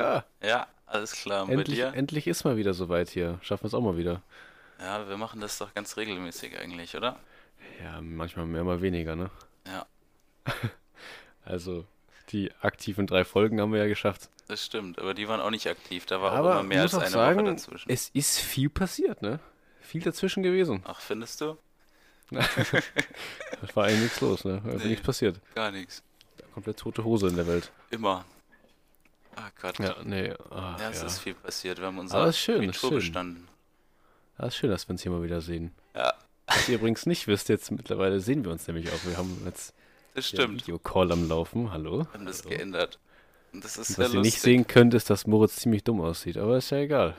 Klar. Ja, alles klar. Und bei Endlich, dir? endlich ist mal wieder soweit hier. Schaffen wir es auch mal wieder. Ja, wir machen das doch ganz regelmäßig eigentlich, oder? Ja, manchmal mehr, mal weniger, ne? Ja, Also, die aktiven drei Folgen haben wir ja geschafft. das stimmt. Aber die waren auch nicht aktiv. Da war auch Aber immer mehr als auch eine sagen, Woche dazwischen. es ist viel passiert, ne? Viel dazwischen gewesen. Ach, findest du? Es war eigentlich nichts los, ne? Also Nee. nichts passiert. Gar nichts. Komplett tote Hose in der Welt. Immer. Ah Gott. Ja, nee. Ach, Ja, es ja. ist viel passiert. Wir haben unser Aber ist schön, ist Abitur schön. bestanden. Ja, ist schön, dass wir uns hier mal wieder sehen. Ja, Was ihr übrigens nicht wisst, jetzt mittlerweile sehen wir uns nämlich auch. Wir haben jetzt das ja stimmt. Videocall am Laufen. Hallo. Wir haben das geändert. Und das ist Und was ihr lustig. nicht sehen könnt, ist, dass Moritz ziemlich dumm aussieht. Aber ist ja egal.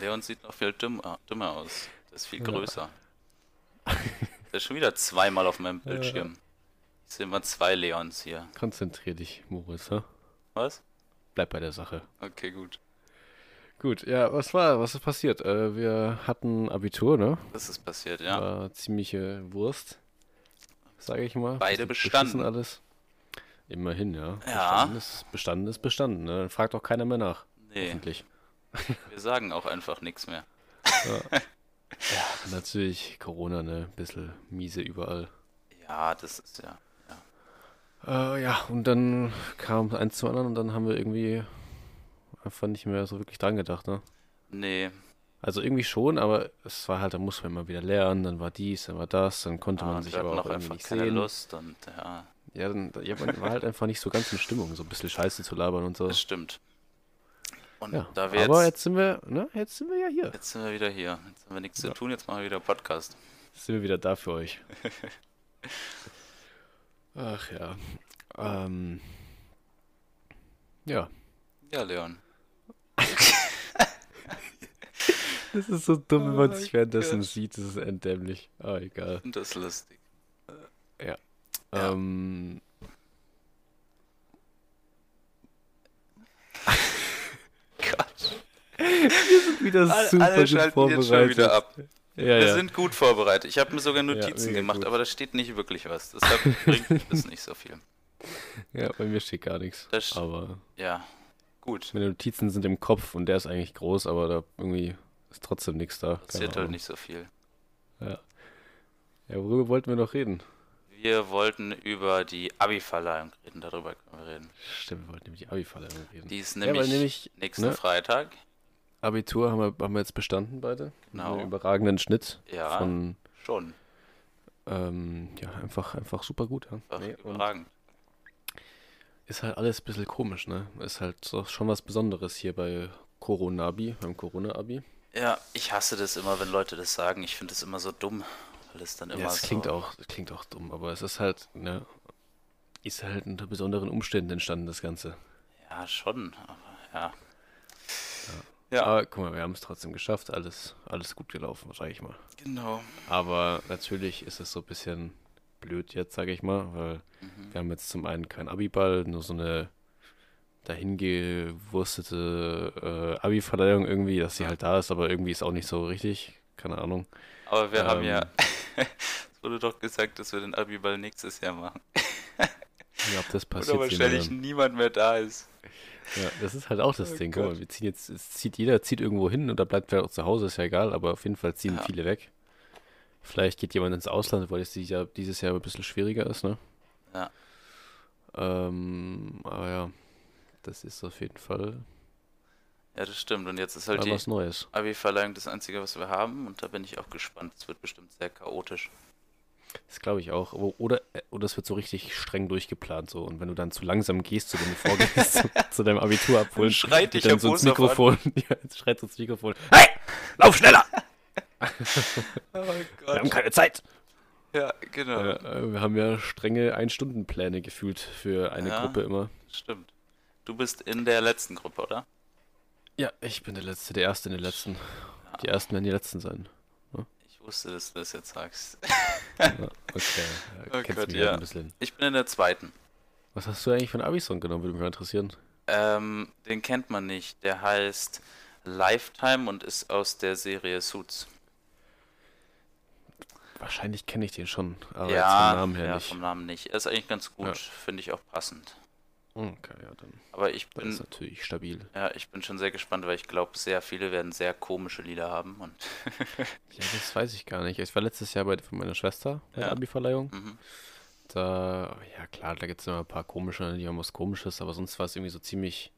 Leon sieht noch viel dümmer, dümmer aus. Der ist viel Ja. größer. Der ist schon wieder zweimal auf meinem Bildschirm. Ich sehe immer zwei Leons hier. Konzentrier dich, Moritz. Ha? Was? Bleib bei der Sache. Okay, gut. Gut, ja, was war, was ist passiert? Äh, wir hatten Abitur, ne? Das ist passiert, ja. War ziemliche Wurst, sage ich mal. Beide bestanden. alles. Immerhin, ja. Ja. Bestanden ist bestanden. Ist bestanden ne? Dann fragt auch keiner mehr nach. Nee, Hoffentlich. wir sagen auch einfach nichts mehr. Ja, natürlich Corona, ne? Bisschen miese überall. Ja, das ist ja. Äh, ja, und dann kam eins zum anderen und dann haben wir irgendwie einfach nicht mehr so wirklich dran gedacht, ne? Nee, Also irgendwie schon, aber es war halt, da muss man immer wieder lernen, dann war dies, dann war das, dann konnte ah, man sich aber auch einfach nicht keine sehen. Lust und ja, Ja, dann ja, man war halt einfach nicht so ganz in Stimmung, so ein bisschen Scheiße zu labern und so. das stimmt. Und Ja, da wir aber jetzt, jetzt sind wir, ne, jetzt sind wir ja hier. jetzt sind wir wieder hier. Jetzt haben wir nichts Ja. zu tun, jetzt machen wir wieder Podcast. Jetzt sind wir wieder da für euch. Ach ja. Ähm, ja. Ja, Leon. Das ist so dumm, wenn man Oh sich währenddessen sieht. Das ist endämlich. Ah, egal. Und das ist lustig. Ja. Ähm, Gott. wieder Alle, super alle gut schalten vorbereitet. jetzt schon wieder ab. Ja, Wir ja. sind gut vorbereitet. Ich habe mir sogar Notizen mega gemacht, gut. aber da steht nicht wirklich was. Deshalb bringt es nicht so viel. ja, bei mir steht gar nichts. Das Aber Ja, gut. meine Notizen sind im Kopf und der ist eigentlich groß, aber da irgendwie ist trotzdem nichts da. Passiert halt nicht so viel. Ja. ja, worüber wollten wir noch reden? Wir wollten über die Abi-Verleihung reden, darüber können wir reden. Stimmt, wir wollten nämlich die Abi-Verleihung reden. Die ist Ja, nämlich, nämlich, nächsten ne? Freitag. Abitur haben wir, haben wir jetzt bestanden beide. Genau. Einen überragenden Schnitt Ja, von, schon. ähm, ja, einfach, einfach super gut. Ja. Nee, überragend. ist halt alles ein bisschen komisch, ne? Ist halt so, schon was Besonderes hier bei Corona-Abi, beim Corona-Abi. Ja, ich hasse das immer, wenn Leute das sagen. Ich finde das immer so dumm, weil es dann immer Ja, es so... klingt auch, es klingt auch dumm, aber es ist halt, ne, ist halt unter besonderen Umständen entstanden, das Ganze. Ja, schon, aber ja. Ja, Aber guck mal, wir haben es trotzdem geschafft, alles, alles gut gelaufen, sag ich mal. genau. Aber natürlich ist es so ein bisschen blöd jetzt, sage ich mal, weil Mhm. wir haben jetzt zum einen keinen Abiball, nur so eine dahingewurstete äh, Abi-Verleihung irgendwie, dass sie Ja. halt da ist, aber irgendwie ist auch nicht so richtig, keine Ahnung. Aber wir haben ja... Ähm. es wurde doch gesagt, dass wir den Abi-Ball nächstes Jahr machen. Ja, ob das Oder passiert. wir wahrscheinlich niemand mehr da ist. Ja, das ist halt auch das Oh Ding. Guck Gott. mal, wir ziehen jetzt, es zieht jeder zieht irgendwo hin oder bleibt vielleicht auch zu Hause, ist ja egal, aber auf jeden Fall ziehen Ja. viele weg. Vielleicht geht jemand ins Ausland, weil es dieses Jahr, dieses Jahr ein bisschen schwieriger ist, ne? Ja. Ähm, aber ja, das ist auf jeden Fall Ja, das stimmt. Und jetzt ist halt die was Neues. Abi-Verleihung das Einzige, was wir haben. Und da bin ich auch gespannt. Es wird bestimmt sehr chaotisch. Das glaube ich auch. Oder, äh, oder es wird so richtig streng durchgeplant so. Und wenn du dann zu langsam gehst, zu dem du vorgehst, zu, zu deinem Abitur abholen, Dann schreit dich dann so ins. Mikrofon, ja, schreit so ins Mikrofon, hey, lauf schneller! Oh Wir haben keine Zeit! Ja, genau. Ja, äh, wir haben ja strenge Ein-Stunden-Pläne gefühlt für eine Ja. Gruppe immer. Stimmt. Du bist in der letzten Gruppe, oder? Ja, ich bin der Letzte, der Erste in den Letzten. Die Ersten werden die Letzten sein. Ich wusste, dass du das jetzt sagst. Ja, okay, ja, Oh Gott, ja. halt ein bisschen. Ich bin in der zweiten. Was hast du eigentlich für einen Abi-Song genommen, würde mich mal interessieren. Ähm, den kennt man nicht. Der heißt Lifetime und ist aus der Serie Suits. Wahrscheinlich kenne ich den schon, aber ja, jetzt vom Namen her ja, nicht. vom Namen nicht. Er ist eigentlich ganz gut. Ja. Finde ich auch passend. Okay, ja, dann Aber ich das bin, ist natürlich stabil. ja, ich bin schon sehr gespannt, weil ich glaube, sehr viele werden sehr komische Lieder haben. Und Ja, das weiß ich gar nicht. Ich war letztes Jahr bei von meiner Schwester bei der Ja. Abi-Verleihung. mhm. Da, ja klar, da gibt es immer ein paar komische, die haben was komisches, aber sonst war es irgendwie so ziemlich,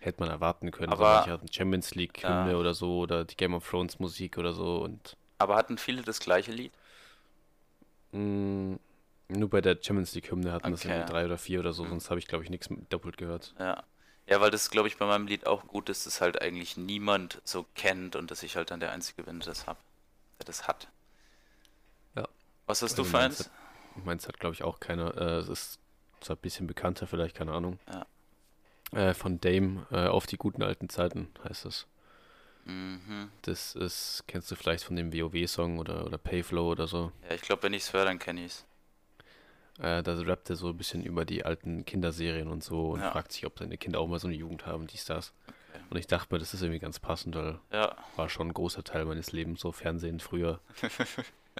hätte man erwarten können. Aber- so manche hatten Champions League Ja. Oder so oder die Game of Thrones Musik oder so und aber hatten viele das gleiche Lied? mh, nur bei der Champions League Hymne hatten das Okay. irgendwie drei oder vier oder so, sonst habe ich glaube ich nichts doppelt gehört. Ja. Ja, weil das, glaube ich, bei meinem Lied auch gut ist, dass halt eigentlich niemand so kennt und dass ich halt dann der Einzige bin, der das hab, der das hat. Ja. Was hast du Also für meins eins? Meins hat glaube ich auch keiner. Äh, es ist zwar ein bisschen bekannter, vielleicht, keine Ahnung. Ja. Äh, von Dame, äh, auf die guten alten Zeiten heißt es. Mhm. Das ist, kennst du vielleicht von dem WoW-Song oder, oder Payflow oder so. Ja, ich glaube, wenn ich es höre, dann kenne ich es. Äh, da rappt er so ein bisschen über die alten Kinderserien und so und Ja. fragt sich, ob seine Kinder auch mal so eine Jugend haben, dies, das. Okay. Und ich dachte mir, das ist irgendwie ganz passend, weil Ja, war schon ein großer Teil meines Lebens, so Fernsehen früher.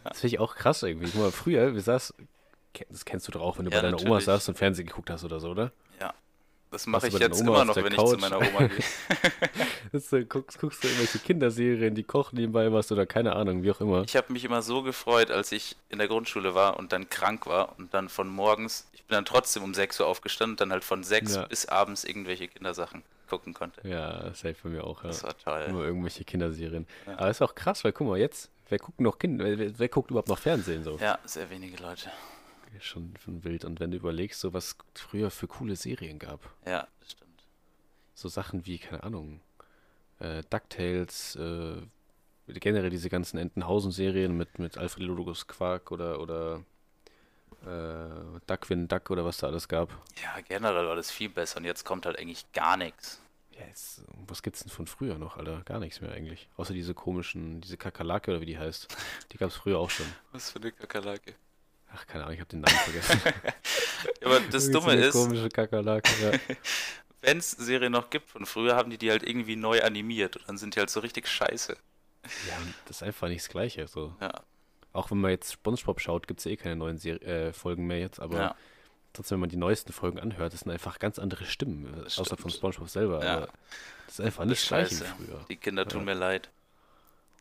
Das finde ich auch krass irgendwie. Guck mal, früher, wir saß, das kennst du doch auch, wenn du Ja, bei deiner Oma natürlich. saßt und Fernsehen geguckt hast oder so, oder? Das mache ich jetzt immer noch, wenn ich zu Couch? meiner Oma gehe. Das, äh, guckst, guckst du irgendwelche Kinderserien, die kochen nebenbei was oder keine Ahnung, wie auch immer. Ich habe mich immer so gefreut, als ich in der Grundschule war und dann krank war und dann von morgens, ich bin dann trotzdem um 6 Uhr aufgestanden und dann halt von 6 Ja. bis abends irgendwelche Kindersachen gucken konnte. Ja, safe bei mir auch, ja. Das war toll. Immer irgendwelche Kinderserien. Ja. Aber ist auch krass, weil guck mal, jetzt, wer guckt noch Kinder, wer, wer guckt überhaupt noch Fernsehen so? Ja, sehr wenige Leute. Schon, schon wild. Und wenn du überlegst, so was früher für coole Serien gab. Ja, das stimmt. So Sachen wie, keine Ahnung, äh, DuckTales, äh, generell diese ganzen Entenhausen-Serien mit, mit Alfred Ludwig Quark oder, oder äh, Duckwin Duck oder was da alles gab. Ja, generell war das viel besser und jetzt kommt halt eigentlich gar nichts. Ja, jetzt, was gibt's denn von früher noch, Alter? Gar nichts mehr eigentlich. Außer diese komischen, diese Kakerlake oder wie die heißt. Die gab's früher auch schon. Was für eine Kakerlake. Ach, keine Ahnung, ich habe den Namen vergessen. Aber das Dumme ist, komische Kakerlake, ja. wenn es Serien noch gibt von früher, haben die die halt irgendwie neu animiert und dann sind die halt so richtig scheiße. Ja, das ist einfach nicht das Gleiche. So. Ja, Auch wenn man jetzt Spongebob schaut, gibt es eh keine neuen Ser äh, Folgen mehr jetzt, aber ja, trotzdem, wenn man die neuesten Folgen anhört, das sind einfach ganz andere Stimmen, äh, außer von. Spongebob selber. Ja. Aber das ist einfach nicht das Gleiche früher. Die Kinder tun mir leid.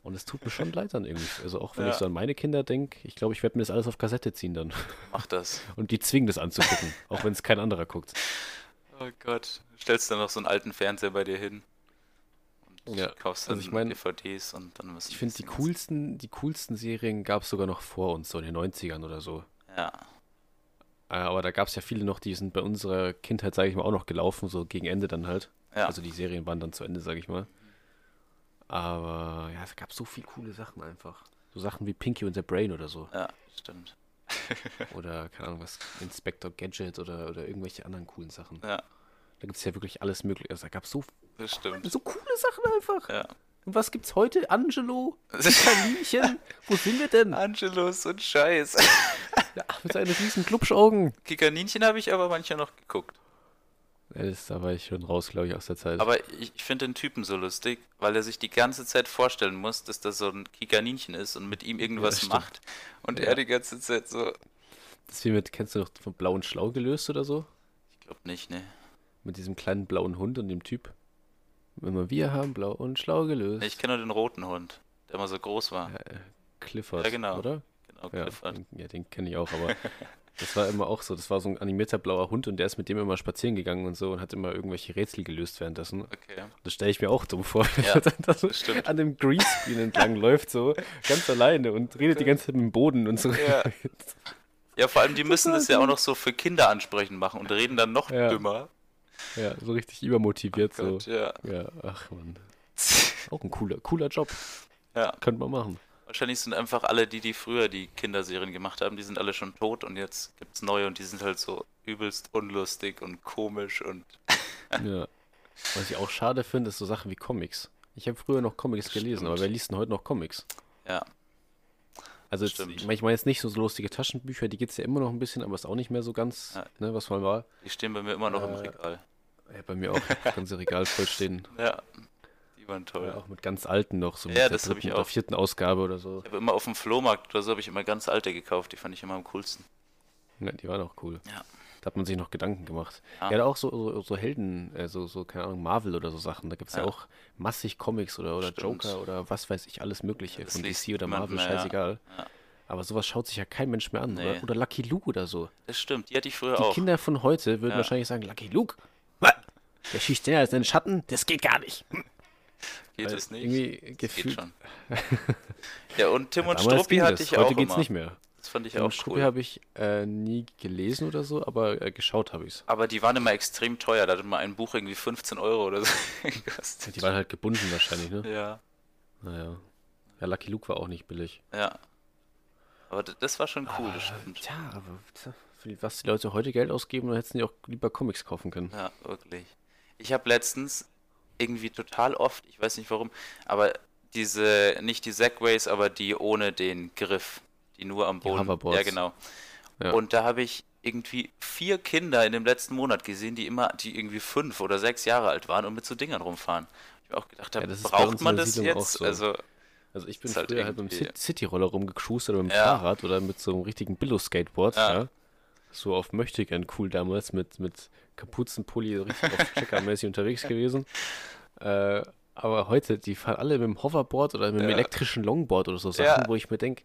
Und es tut mir schon leid dann irgendwie. Also auch wenn Ja. ich so an meine Kinder denke, ich glaube, ich werde mir das alles auf Kassette ziehen dann. Mach das. Und die zwingen das anzugucken, auch wenn es kein anderer guckt. Oh Gott. Stellst dann noch so einen alten Fernseher bei dir hin und Ja, kaufst also dann ich mein, DVDs und dann müssen Ich finde, die coolsten, die coolsten Serien gab es sogar noch vor uns, so in den 90ern oder so. Ja, Äh, Aber da gab es ja viele noch, die sind bei unserer Kindheit, sage ich mal, auch noch gelaufen, so gegen Ende dann halt. ja. Also die Serien waren dann zu Ende, sage ich mal. Aber ja, es gab so viele coole Sachen einfach. So Sachen wie Pinky und the Brain oder so. ja, stimmt. Oder, keine Ahnung, was, Inspector Gadget oder, oder irgendwelche anderen coolen Sachen. Ja, Da gibt es ja wirklich alles mögliche. Also da gab es so, das stimmt. so coole Sachen einfach. Ja. Und was gibt's heute? Angelo? Kaninchen? Wo sind wir denn? Angelo ist so ein Scheiß. Ja, mit seinen riesen Klubschaugen. Kikaninchen habe ich aber manchmal noch geguckt. Ja, das, da war ich schon raus, glaube ich, aus der Zeit. Aber ich, ich finde den Typen so lustig, weil er sich die ganze Zeit vorstellen muss, dass das so ein Kikaninchen ist und mit ihm irgendwas stimmt. macht. Und Ja. er die ganze Zeit so. das ist wie mit, kennst du noch von Blau und Schlau gelöst oder so? Ich glaube nicht, ne? Mit diesem kleinen blauen Hund und dem Typ. Immer wir haben Blau und Schlau gelöst. Ich kenne nur den roten Hund, der immer so groß war. ja, äh, Clifford, Ja, genau. oder? Genau, Ja, Clifford. den, ja, den kenne ich auch, aber das war immer auch so. Das war so ein animierter blauer Hund und der ist mit dem immer spazieren gegangen und so und hat immer irgendwelche Rätsel gelöst währenddessen. Okay. Das stelle ich mir auch dumm vor, wenn Ja, er dann da so das stimmt. an dem Greenscreen entlang läuft, so ganz alleine und redet die ganze Zeit mit dem Boden und so. Ja. Ja, vor allem, die müssen das ja auch noch so für Kinder ansprechend machen und reden dann noch Ja. dümmer. Ja, so richtig übermotiviert. so. Gott, ja. Ja, ach man. Auch ein cooler, cooler Job. ja. Könnte man machen. Wahrscheinlich sind einfach alle, die, die früher die Kinderserien gemacht haben, die sind alle schon tot und jetzt gibt's neue und die sind halt so übelst unlustig und komisch und Ja. Was ich auch schade finde, ist so Sachen wie Comics. Ich habe früher noch Comics gelesen, Stimmt. aber wer liest denn heute noch Comics? ja. Also jetzt, ich meine jetzt nicht so lustige Taschenbücher, die gibt es ja immer noch ein bisschen, aber ist auch nicht mehr so ganz, Ja. ne, was mal war. Die stehen bei mir immer noch im Äh, Regal. Ja, bei mir auch das ganze Regal voll stehen. Ja, waren toll. Ja, auch mit ganz alten noch, so mit Ja, der das hab dritten ich auch. vierten Ausgabe oder so. Ich habe immer auf dem Flohmarkt oder so habe ich immer ganz alte gekauft, die fand ich immer am coolsten. Ja, die waren auch cool. Ja. hat man sich noch Gedanken gemacht. Ja. Ja, auch so, so, so Helden, äh, so, so, keine Ahnung, Marvel oder so Sachen. Da gibt es ja. Ja. auch massig Comics oder, oder Stimmt. Joker oder was weiß ich, alles Mögliche. Das Von DC oder Marvel, mehr, scheißegal. Ja. Aber sowas schaut sich ja kein Mensch mehr an. Nee. Oder, oder Lucky Luke oder so. Das stimmt, die hatte ich früher Die auch. Kinder von heute würden wahrscheinlich sagen, Lucky Luke, was? der schießt schneller als einen Schatten, das geht gar nicht. Geht es nicht? Irgendwie Das geht gefühlt. schon. ja, und Tim und Damals Struppi hatte ich heute auch geht's immer. nicht mehr. Das fand ich Tim auch und Struppi cool. habe ich äh, nie gelesen oder so, aber äh, geschaut habe ich's. Aber die waren immer extrem teuer. Da hat mal ein Buch irgendwie 15 Euro oder so gekostet. Die waren halt gebunden wahrscheinlich, ne? Ja, Naja. Ja, Lucky Luke war auch nicht billig. ja. Aber das war schon cool, das Aber, stimmt. Tja, aber für was die Leute heute Geld ausgeben, dann hätten sie auch lieber Comics kaufen können. Ja, wirklich. Ich habe letztens irgendwie total oft, ich weiß nicht warum, aber diese, nicht die Segways, aber die ohne den Griff, die nur am Boden. Hoverboards. Ja, genau. Ja. Und da habe ich irgendwie vier Kinder in dem letzten Monat gesehen, die immer, die irgendwie fünf oder sechs Jahre alt waren und mit so Dingern rumfahren. Ich habe auch gedacht, Ja, braucht man das Siedlung jetzt? so. Also, Also ich bin halt früher halt mit dem Cityroller rumgecruised oder mit dem Ja. Fahrrad oder mit so einem richtigen Billo-Skateboard, ja. So auf Möchtegern cool damals mit, mit Kapuzenpulli richtig auf Checkermäßig unterwegs gewesen. Äh, aber heute, die fahren alle mit dem Hoverboard oder mit dem Ja. elektrischen Longboard oder so Sachen, Ja. wo ich mir denke,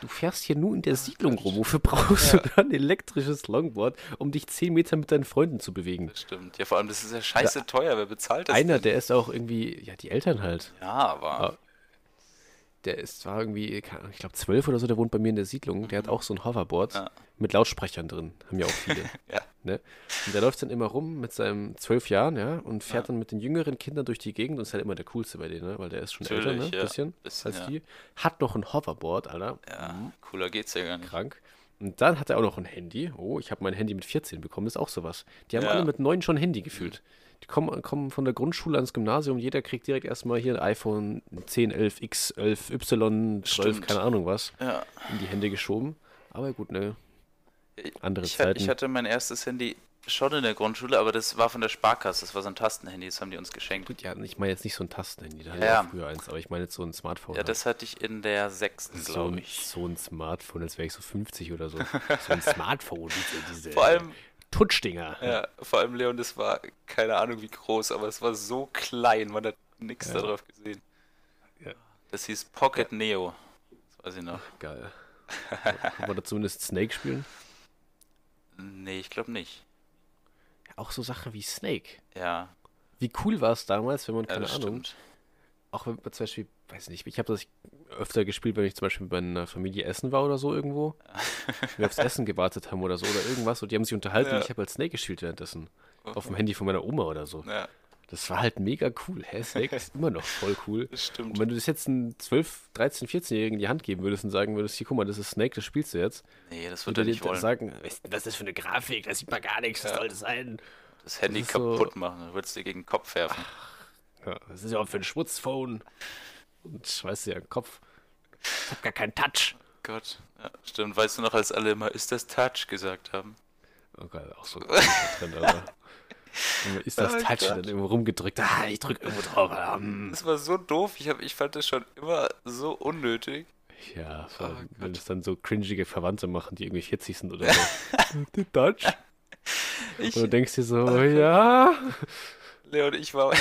du fährst hier nur in der Siedlung rum, wofür brauchst du dann ein elektrisches Longboard, um dich 10 Meter mit deinen Freunden zu bewegen? das stimmt. Ja, vor allem, das ist ja scheiße teuer. Wer bezahlt das Einer, denn? der ist auch irgendwie, ja, die Eltern halt. Ja, aber. Der ist zwar irgendwie, ich glaube zwölf oder so, der wohnt bei mir in der Siedlung. Der hat auch so ein Hoverboard Ja. mit Lautsprechern drin. Haben ja auch viele. Ja. ne? Und der läuft dann immer rum mit seinen zwölf Jahren, ja, und fährt Ja. dann mit den jüngeren Kindern durch die Gegend und ist halt immer der coolste bei denen, ne? Weil der ist schon älter, Natürlich, ne? ja. Bisschen, Bisschen, als die. Hat noch ein Hoverboard, Alter. Ja, cooler geht's ja gar nicht. Krank. Und dann hat er auch noch ein Handy. Oh, ich habe mein Handy mit 14 bekommen, das ist auch sowas. Die haben alle mit 9 schon ein Handy gefühlt. Die kommen, kommen von der Grundschule ans Gymnasium, jeder kriegt direkt erstmal hier ein iPhone 10, 11, X, 11, Y, 12, Stimmt. keine Ahnung was, Ja. in die Hände geschoben. Aber gut, ne, andere Ich, Zeiten. ich hatte mein erstes Handy schon in der Grundschule, aber das war von der Sparkasse. Das war so ein Tastenhandy, das haben die uns geschenkt. Gut, ja, ich meine jetzt nicht so ein Tastenhandy, da hatte Ja. ich früher eins, aber ich meine jetzt so ein Smartphone. Ja, halt. das hatte ich in der sechsten, so, glaube ich. so ein Smartphone, als wäre ich so 50 oder so. So ein Smartphone, diese, diese Vor allem, Touchdinger. ja, vor allem Leon, das war keine Ahnung wie groß, aber es war so klein, man hat nichts Ja. darauf gesehen. Ja. Das hieß Pocket Neo. Das weiß ich noch. Geil. Kann man da zumindest Snake spielen? Nee, ich glaube nicht. Auch so Sachen wie Snake. Ja, Wie cool war es damals, wenn man, ja keine das Ahnung, stimmt. Auch wenn man zum Beispiel, weiß nicht, ich habe das öfter gespielt, wenn ich zum Beispiel bei einer Familie essen war oder so irgendwo. wir aufs Essen gewartet haben oder so oder irgendwas und die haben sich unterhalten Ja. und ich habe halt Snake gespielt währenddessen. Auf dem Handy von meiner Oma oder so. Ja, Das war halt mega cool. Hä? Snake ist immer noch voll cool. das stimmt. Und wenn du das jetzt einem 12, 13, 14-Jährigen in die Hand geben würdest und sagen würdest, hier, guck mal, das ist Snake, das spielst du jetzt. Nee, das würde dir nicht wollen. sagen, was ist das für eine Grafik? Da sieht man gar nichts, Ja. soll das sein? Das Handy das ist so- kaputt machen, dann würdest du dir gegen den Kopf werfen. Ja, das ist ja auch für ein Schmutzphone. Und weißt du ja, Kopf. Ich hab gar keinen Touch. Gott, ja, stimmt. Weißt du noch, als alle immer ist das Touch gesagt haben? Oh Gott, auch so drin, aber. Ist das Oh Touch Gott. dann irgendwo rumgedrückt? Ah, ich drück irgendwo drauf. ah, hm. Das war so doof. Ich, hab, ich fand das schon immer so unnötig. Ja, vor allem, Oh wenn es dann so cringige Verwandte machen, die irgendwie 40 sind oder so. Die Touch? Ich, Und du denkst dir so, ja. Leon, ich war,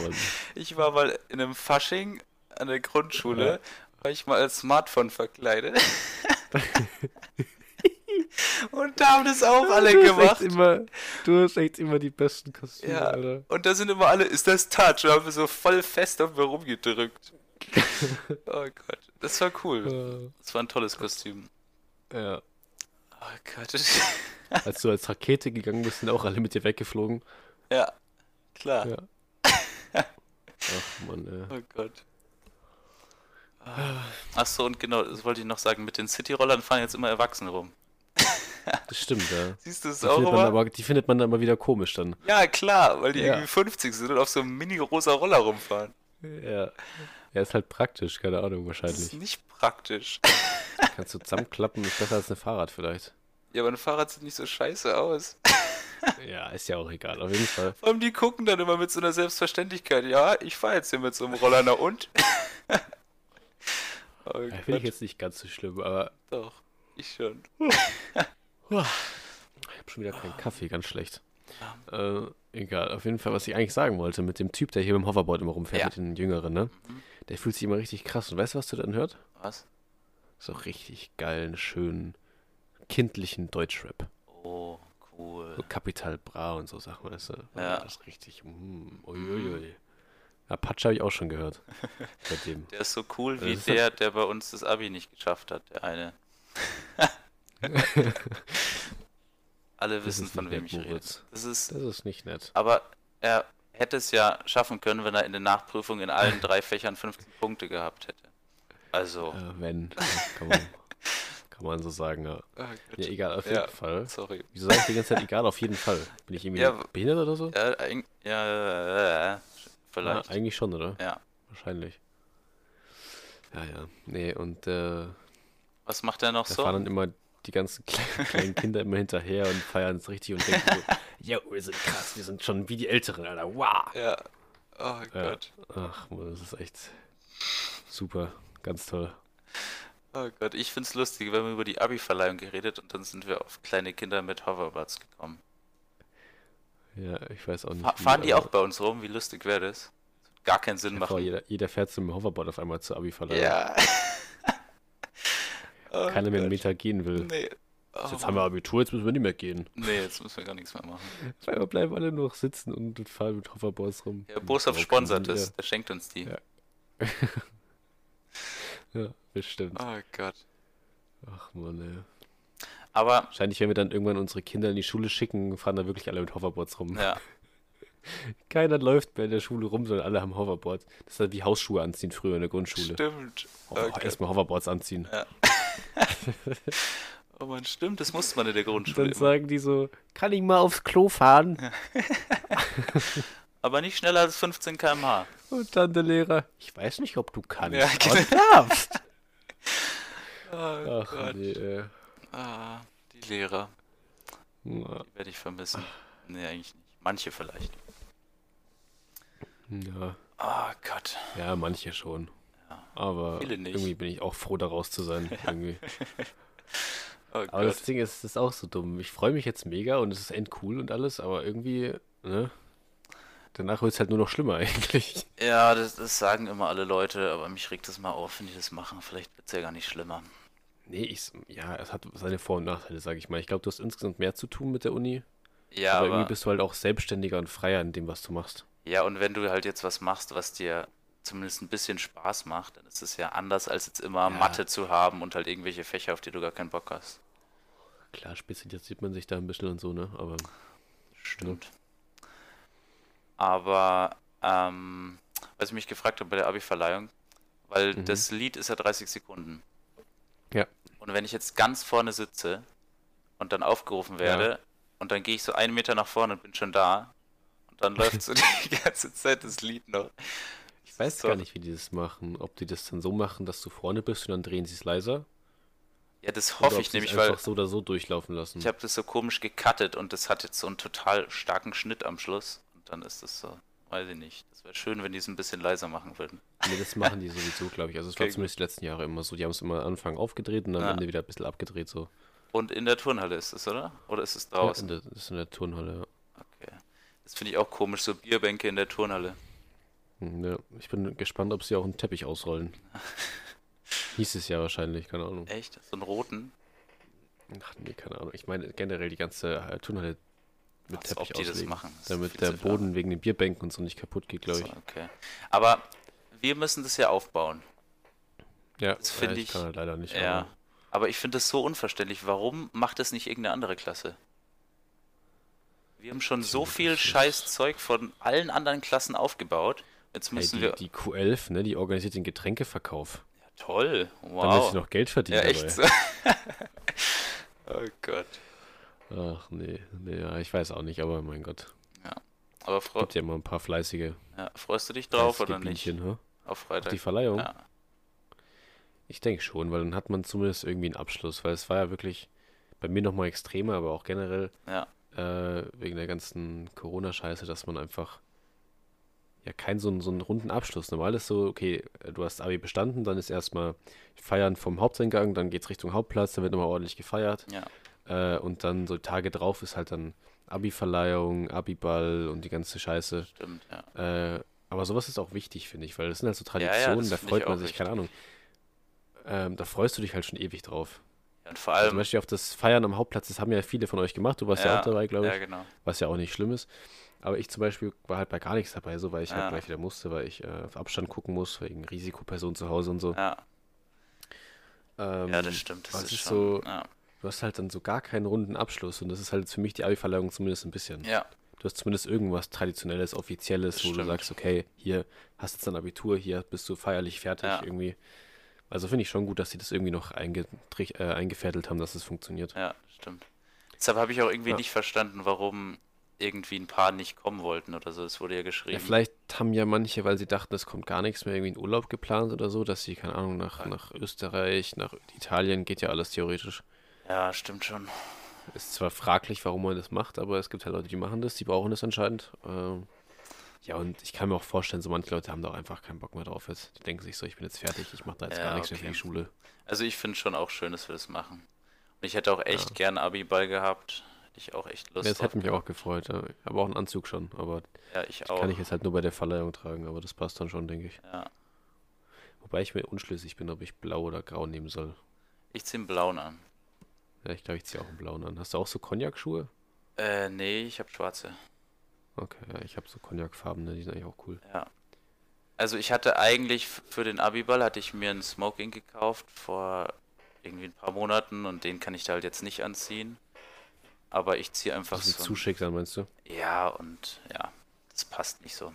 ich war mal in einem Fasching an der Grundschule, war ich mal als Smartphone verkleidet. Und da haben das auch alle du gemacht. Immer, du hast echt immer die besten Kostüme, Ja, Alter. und da sind immer alle, ist das Touch? Und haben wir so voll fest auf mir rumgedrückt. oh Gott, das war cool. Das war ein tolles Kostüm. Ja. Oh Gott. Als du als Rakete gegangen bist, sind auch alle mit dir weggeflogen. ja, klar. Ja. Ach man, äh. Oh Gott. Achso, und genau, das wollte ich noch sagen, mit den Cityrollern fahren jetzt immer Erwachsene rum. Das stimmt, ja. Siehst du es Die auch findet, aber, die findet man dann immer wieder komisch dann. Ja, klar, weil die Ja. irgendwie 50 sind und auf so einem mini-rosa Roller rumfahren. Ja. Ja, ist halt praktisch, keine Ahnung, Das ist wahrscheinlich. nicht praktisch. Kannst du zusammenklappen, ist besser als ein Fahrrad vielleicht. Ja, aber ein Fahrrad sieht nicht so scheiße aus. Ja, ist ja auch egal, auf jeden Fall. Vor allem die gucken dann immer mit so einer Selbstverständlichkeit. Ja, ich fahre jetzt hier mit so einem Roller, na und? oh Ja, Finde ich jetzt nicht ganz so schlimm, aber doch. Ich schon. habe schon wieder keinen Kaffee, ganz schlecht. Äh, egal, auf jeden Fall, was ich eigentlich sagen wollte, mit dem Typ, der hier mit dem Hoverboard immer rumfährt, Ja. mit den Jüngeren, ne? Mhm. Der fühlt sich immer richtig krass. Und weißt du, was du dann hört? Was? So richtig geilen, schönen, kindlichen Deutschrap. Oh, cool. So Capital Bra und so Sachen, weißt du? Ja. Das ist richtig, mm, uiuiui. Apache habe ich auch schon gehört. Bei dem. Der ist so cool Das wie der, der bei uns das Abi nicht geschafft hat, der eine. Alle Das wissen, von wem nett, ich rede. Das ist, Das ist nicht nett. aber er hätte es ja schaffen können, wenn er in der Nachprüfung in allen drei Fächern 15 Punkte gehabt hätte. Also. Äh, wenn, kann man, kann man so sagen, ja. Ja, egal, auf jeden Ja. Fall. Sorry. Wieso sage ich die ganze Zeit egal, auf jeden Fall? Bin ich irgendwie Ja, behindert oder so? Ja, eig- ja, vielleicht. Ja, eigentlich schon, oder? Ja. Wahrscheinlich. Ja, ja. Nee, und äh, Was macht er noch da so? fahren dann immer die ganzen kleinen, kleinen Kinder immer hinterher und feiern es richtig und denken so, ja, wir sind krass, wir sind schon wie die Älteren, Alter, wow. Ja. Oh Ja. Ach, Mann, das ist echt super, ganz toll. Oh Gott, ich find's lustig, wir haben über die Abi-Verleihung geredet und dann sind wir auf kleine Kinder mit Hoverboards gekommen. Ja, ich weiß auch nicht. Wie, fahren die aber auch bei uns rum? Wie lustig wäre das? Gar keinen Sinn vor, machen. jeder, jeder fährt dem Hoverboard auf einmal zur Abi-Verleihung. Ja. oh Keiner mehr einen. Meter gehen will. Nee. Oh, Jetzt haben wir Abitur, jetzt müssen wir nicht mehr gehen. nee, jetzt müssen wir gar nichts mehr machen. Auf einmal bleiben alle nur noch sitzen und fahren mit Hoverboards rum. Ja, Bosov Oh, sponsert es, der schenkt uns die. Ja. Ja, bestimmt. Oh Gott. Ach man, ey. Aber, Wahrscheinlich, wenn wir dann irgendwann unsere Kinder in die Schule schicken, fahren da wirklich alle mit Hoverboards rum. ja, Keiner läuft mehr in der Schule rum, sondern alle haben Hoverboard. Das ist halt wie Hausschuhe anziehen früher in der Grundschule. stimmt. Oh, Oh Gott. Erstmal Hoverboards anziehen. Oh man, stimmt, das musste man in der Und Grundschule dann immer. sagen die so, kann ich mal aufs Klo fahren? Aber nicht schneller als 15 km/h. Und dann der Lehrer, ich weiß nicht, ob du kannst, Ja, du darfst. Oh Ach Gott. nee, äh. Ah, die Lehrer, Na, die werde ich vermissen. Nee, eigentlich nicht. Manche vielleicht. Ja, Oh Gott. ja, manche schon. Ja. Aber Viele nicht. irgendwie bin ich auch froh, da raus zu sein. Irgendwie. Oh Aber das Gott. Ding ist, das ist auch so dumm. Ich freue mich jetzt mega und es ist endcool und alles, aber irgendwie, ne? Danach wird es halt nur noch schlimmer eigentlich. Ja, das, das sagen immer alle Leute, aber mich regt das mal auf, wenn die das machen. Vielleicht wird es ja gar nicht schlimmer. Nee, ich, ja, es hat seine Vor- und Nachteile, sage ich mal. Ich glaube, du hast insgesamt mehr zu tun mit der Uni, Ja, aber aber, irgendwie bist du halt auch selbstständiger und freier in dem, was du machst. ja, und wenn du halt jetzt was machst, was dir zumindest ein bisschen Spaß macht, dann ist es ja anders, als jetzt immer Ja. Mathe zu haben und halt irgendwelche Fächer, auf die du gar keinen Bock hast. Klar, spezialisiert man sich da ein bisschen und so, ne? Aber Stimmt. Aber, ähm, was ich mich gefragt habe bei der Abi-Verleihung, weil Mhm. das Lied ist ja 30 Sekunden. Ja. Und wenn ich jetzt ganz vorne sitze und dann aufgerufen werde und dann gehe ich so einen Meter nach vorne und bin schon da und dann läuft so die ganze Zeit das Lied noch. ich weiß So. gar nicht, wie die das machen. Ob die das dann so machen, dass du vorne bist und dann drehen sie es leiser. Ja, das hoffe ich nämlich, weil einfach so oder so durchlaufen lassen. ich habe das so komisch gecuttet und das hat jetzt so einen total starken Schnitt am Schluss. Dann ist das so, weiß ich nicht. Das wäre schön, wenn die es ein bisschen leiser machen würden. Nee, das machen die sowieso, glaube ich. Also es war Okay, zumindest die letzten Jahre immer so. Die haben es immer am Anfang aufgedreht und am Ja. Ende wieder ein bisschen abgedreht so. Und in der Turnhalle ist es, oder? Oder ist es Ja, draußen? in der, das ist in der Turnhalle. ja. Okay. Das finde ich auch komisch, so Bierbänke in der Turnhalle. Hm, Ja, ich bin gespannt, ob sie auch einen Teppich ausrollen. Hieß es ja wahrscheinlich, keine Ahnung. Echt? So einen roten? Ach nee, keine Ahnung. Ich meine generell die ganze äh, Turnhalle mit Als ob Teppich die das auslegen. machen. Das ist viel Damit der Boden wegen den Bierbänken und so nicht kaputt geht, glaube ich. So, okay. Aber wir müssen das ja aufbauen. Ja, Das ja, finde ich ich- kann halt leider nicht. Ja. aber- Aber ich finde das so unverständlich. Warum macht das nicht irgendeine andere Klasse? Wir haben schon so viel das Scheißzeug von allen anderen Klassen aufgebaut. Jetzt müssen die, wir. die Q11, ne, die organisiert den Getränkeverkauf. Ja, toll. Damit Wow. sie noch Geld verdienen Ja, echt so. oh Gott. Ach nee, nee, ja, ich weiß auch nicht, aber mein Gott. Aber freu, Gibt ja immer ein paar fleißige ja, freust du dich drauf oder nicht? Hä? Auf Auf Freitag. die Verleihung? Ja. Ich denke schon, weil dann hat man zumindest irgendwie einen Abschluss, weil es war ja wirklich bei mir nochmal extremer, aber auch generell Ja. äh, wegen der ganzen Corona-Scheiße, dass man einfach ja keinen so, einen- so einen runden Abschluss. Normal ist so, okay, du hast Abi bestanden, dann ist erstmal Feiern vom Haupteingang, dann geht's Richtung Hauptplatz, dann wird nochmal ordentlich gefeiert. Ja. Äh, und dann so Tage drauf ist halt dann Abi-Verleihung, Abi-Ball und die ganze Scheiße. Stimmt, ja. Äh, aber sowas ist auch wichtig, finde ich, weil das sind halt so Ja, ja, Traditionen, das da freut man sich, keine wichtig. Ahnung. Ähm, da freust du dich halt schon ewig drauf. Und vor Also allem, zum Beispiel auf das Feiern am Hauptplatz, das haben ja viele von euch gemacht, du warst ja, ja, auch dabei, glaube ich, ja, genau. was ja auch nicht schlimm ist. Aber ich zum Beispiel war halt bei gar nichts dabei, so weil ich Ja. halt gleich wieder musste, weil ich äh, auf Abstand gucken muss, wegen Risikoperson zu Hause und so. Ja, Ähm, ja, das stimmt. Das ist ist schon. so, Ja. Du hast halt dann so gar keinen runden Abschluss und das ist halt für mich die Abi-Verleihung zumindest ein bisschen. ja, Du hast zumindest irgendwas Traditionelles, Offizielles, Das wo du stimmt. sagst, okay, hier hast jetzt dein Abitur, hier bist du feierlich fertig Ja. irgendwie. Also finde ich schon gut, dass sie das irgendwie noch eingetrich- äh, eingefädelt haben, dass es funktioniert. ja, stimmt. Deshalb habe ich auch irgendwie Ja. nicht verstanden, warum irgendwie ein paar nicht kommen wollten oder so. Es wurde ja Ja, geschrieben. vielleicht haben ja manche, weil sie dachten, es kommt gar nichts mehr, irgendwie in Urlaub geplant oder so, dass sie, keine Ahnung, nach, Ja. nach Österreich, nach Italien, geht ja alles theoretisch. Ja, stimmt schon. Ist zwar fraglich, warum man das macht, aber es gibt halt Leute, die machen das, die brauchen das anscheinend. Ähm, ja, und ich kann mir auch vorstellen, so manche Leute haben da auch einfach keinen Bock mehr drauf jetzt. Die denken sich so, ich bin jetzt fertig, ich mache da jetzt Ja, gar nichts mehr für okay. die Schule. Also ich finde schon auch schön, dass wir das machen. Und ich hätte auch echt Ja. gern Abi-Ball gehabt. Hätte ich auch echt Lust Ja, das hätte mich auch gefreut. Ja. Aber auch einen Anzug schon. Aber Ja, ich auch. kann ich jetzt halt nur bei der Verleihung tragen. Aber das passt dann schon, denke ich. Ja. Wobei ich mir unschlüssig bin, ob ich blau oder grau nehmen soll. Ich ziehe einen blauen an. Ja, ich glaube, ich ziehe auch einen blauen an. Hast du auch so Cognac-Schuhe? Äh, nee, ich habe schwarze. Okay, ja, ich habe so Cognac-farbene, die sind eigentlich auch cool. Ja. Also ich hatte eigentlich für den Abiball hatte ich mir einen Smoking gekauft vor irgendwie ein paar Monaten und den kann ich da halt jetzt nicht anziehen. Aber ich ziehe einfach Das so. zu schick dann, meinst du? Ja, und ja, das passt nicht so.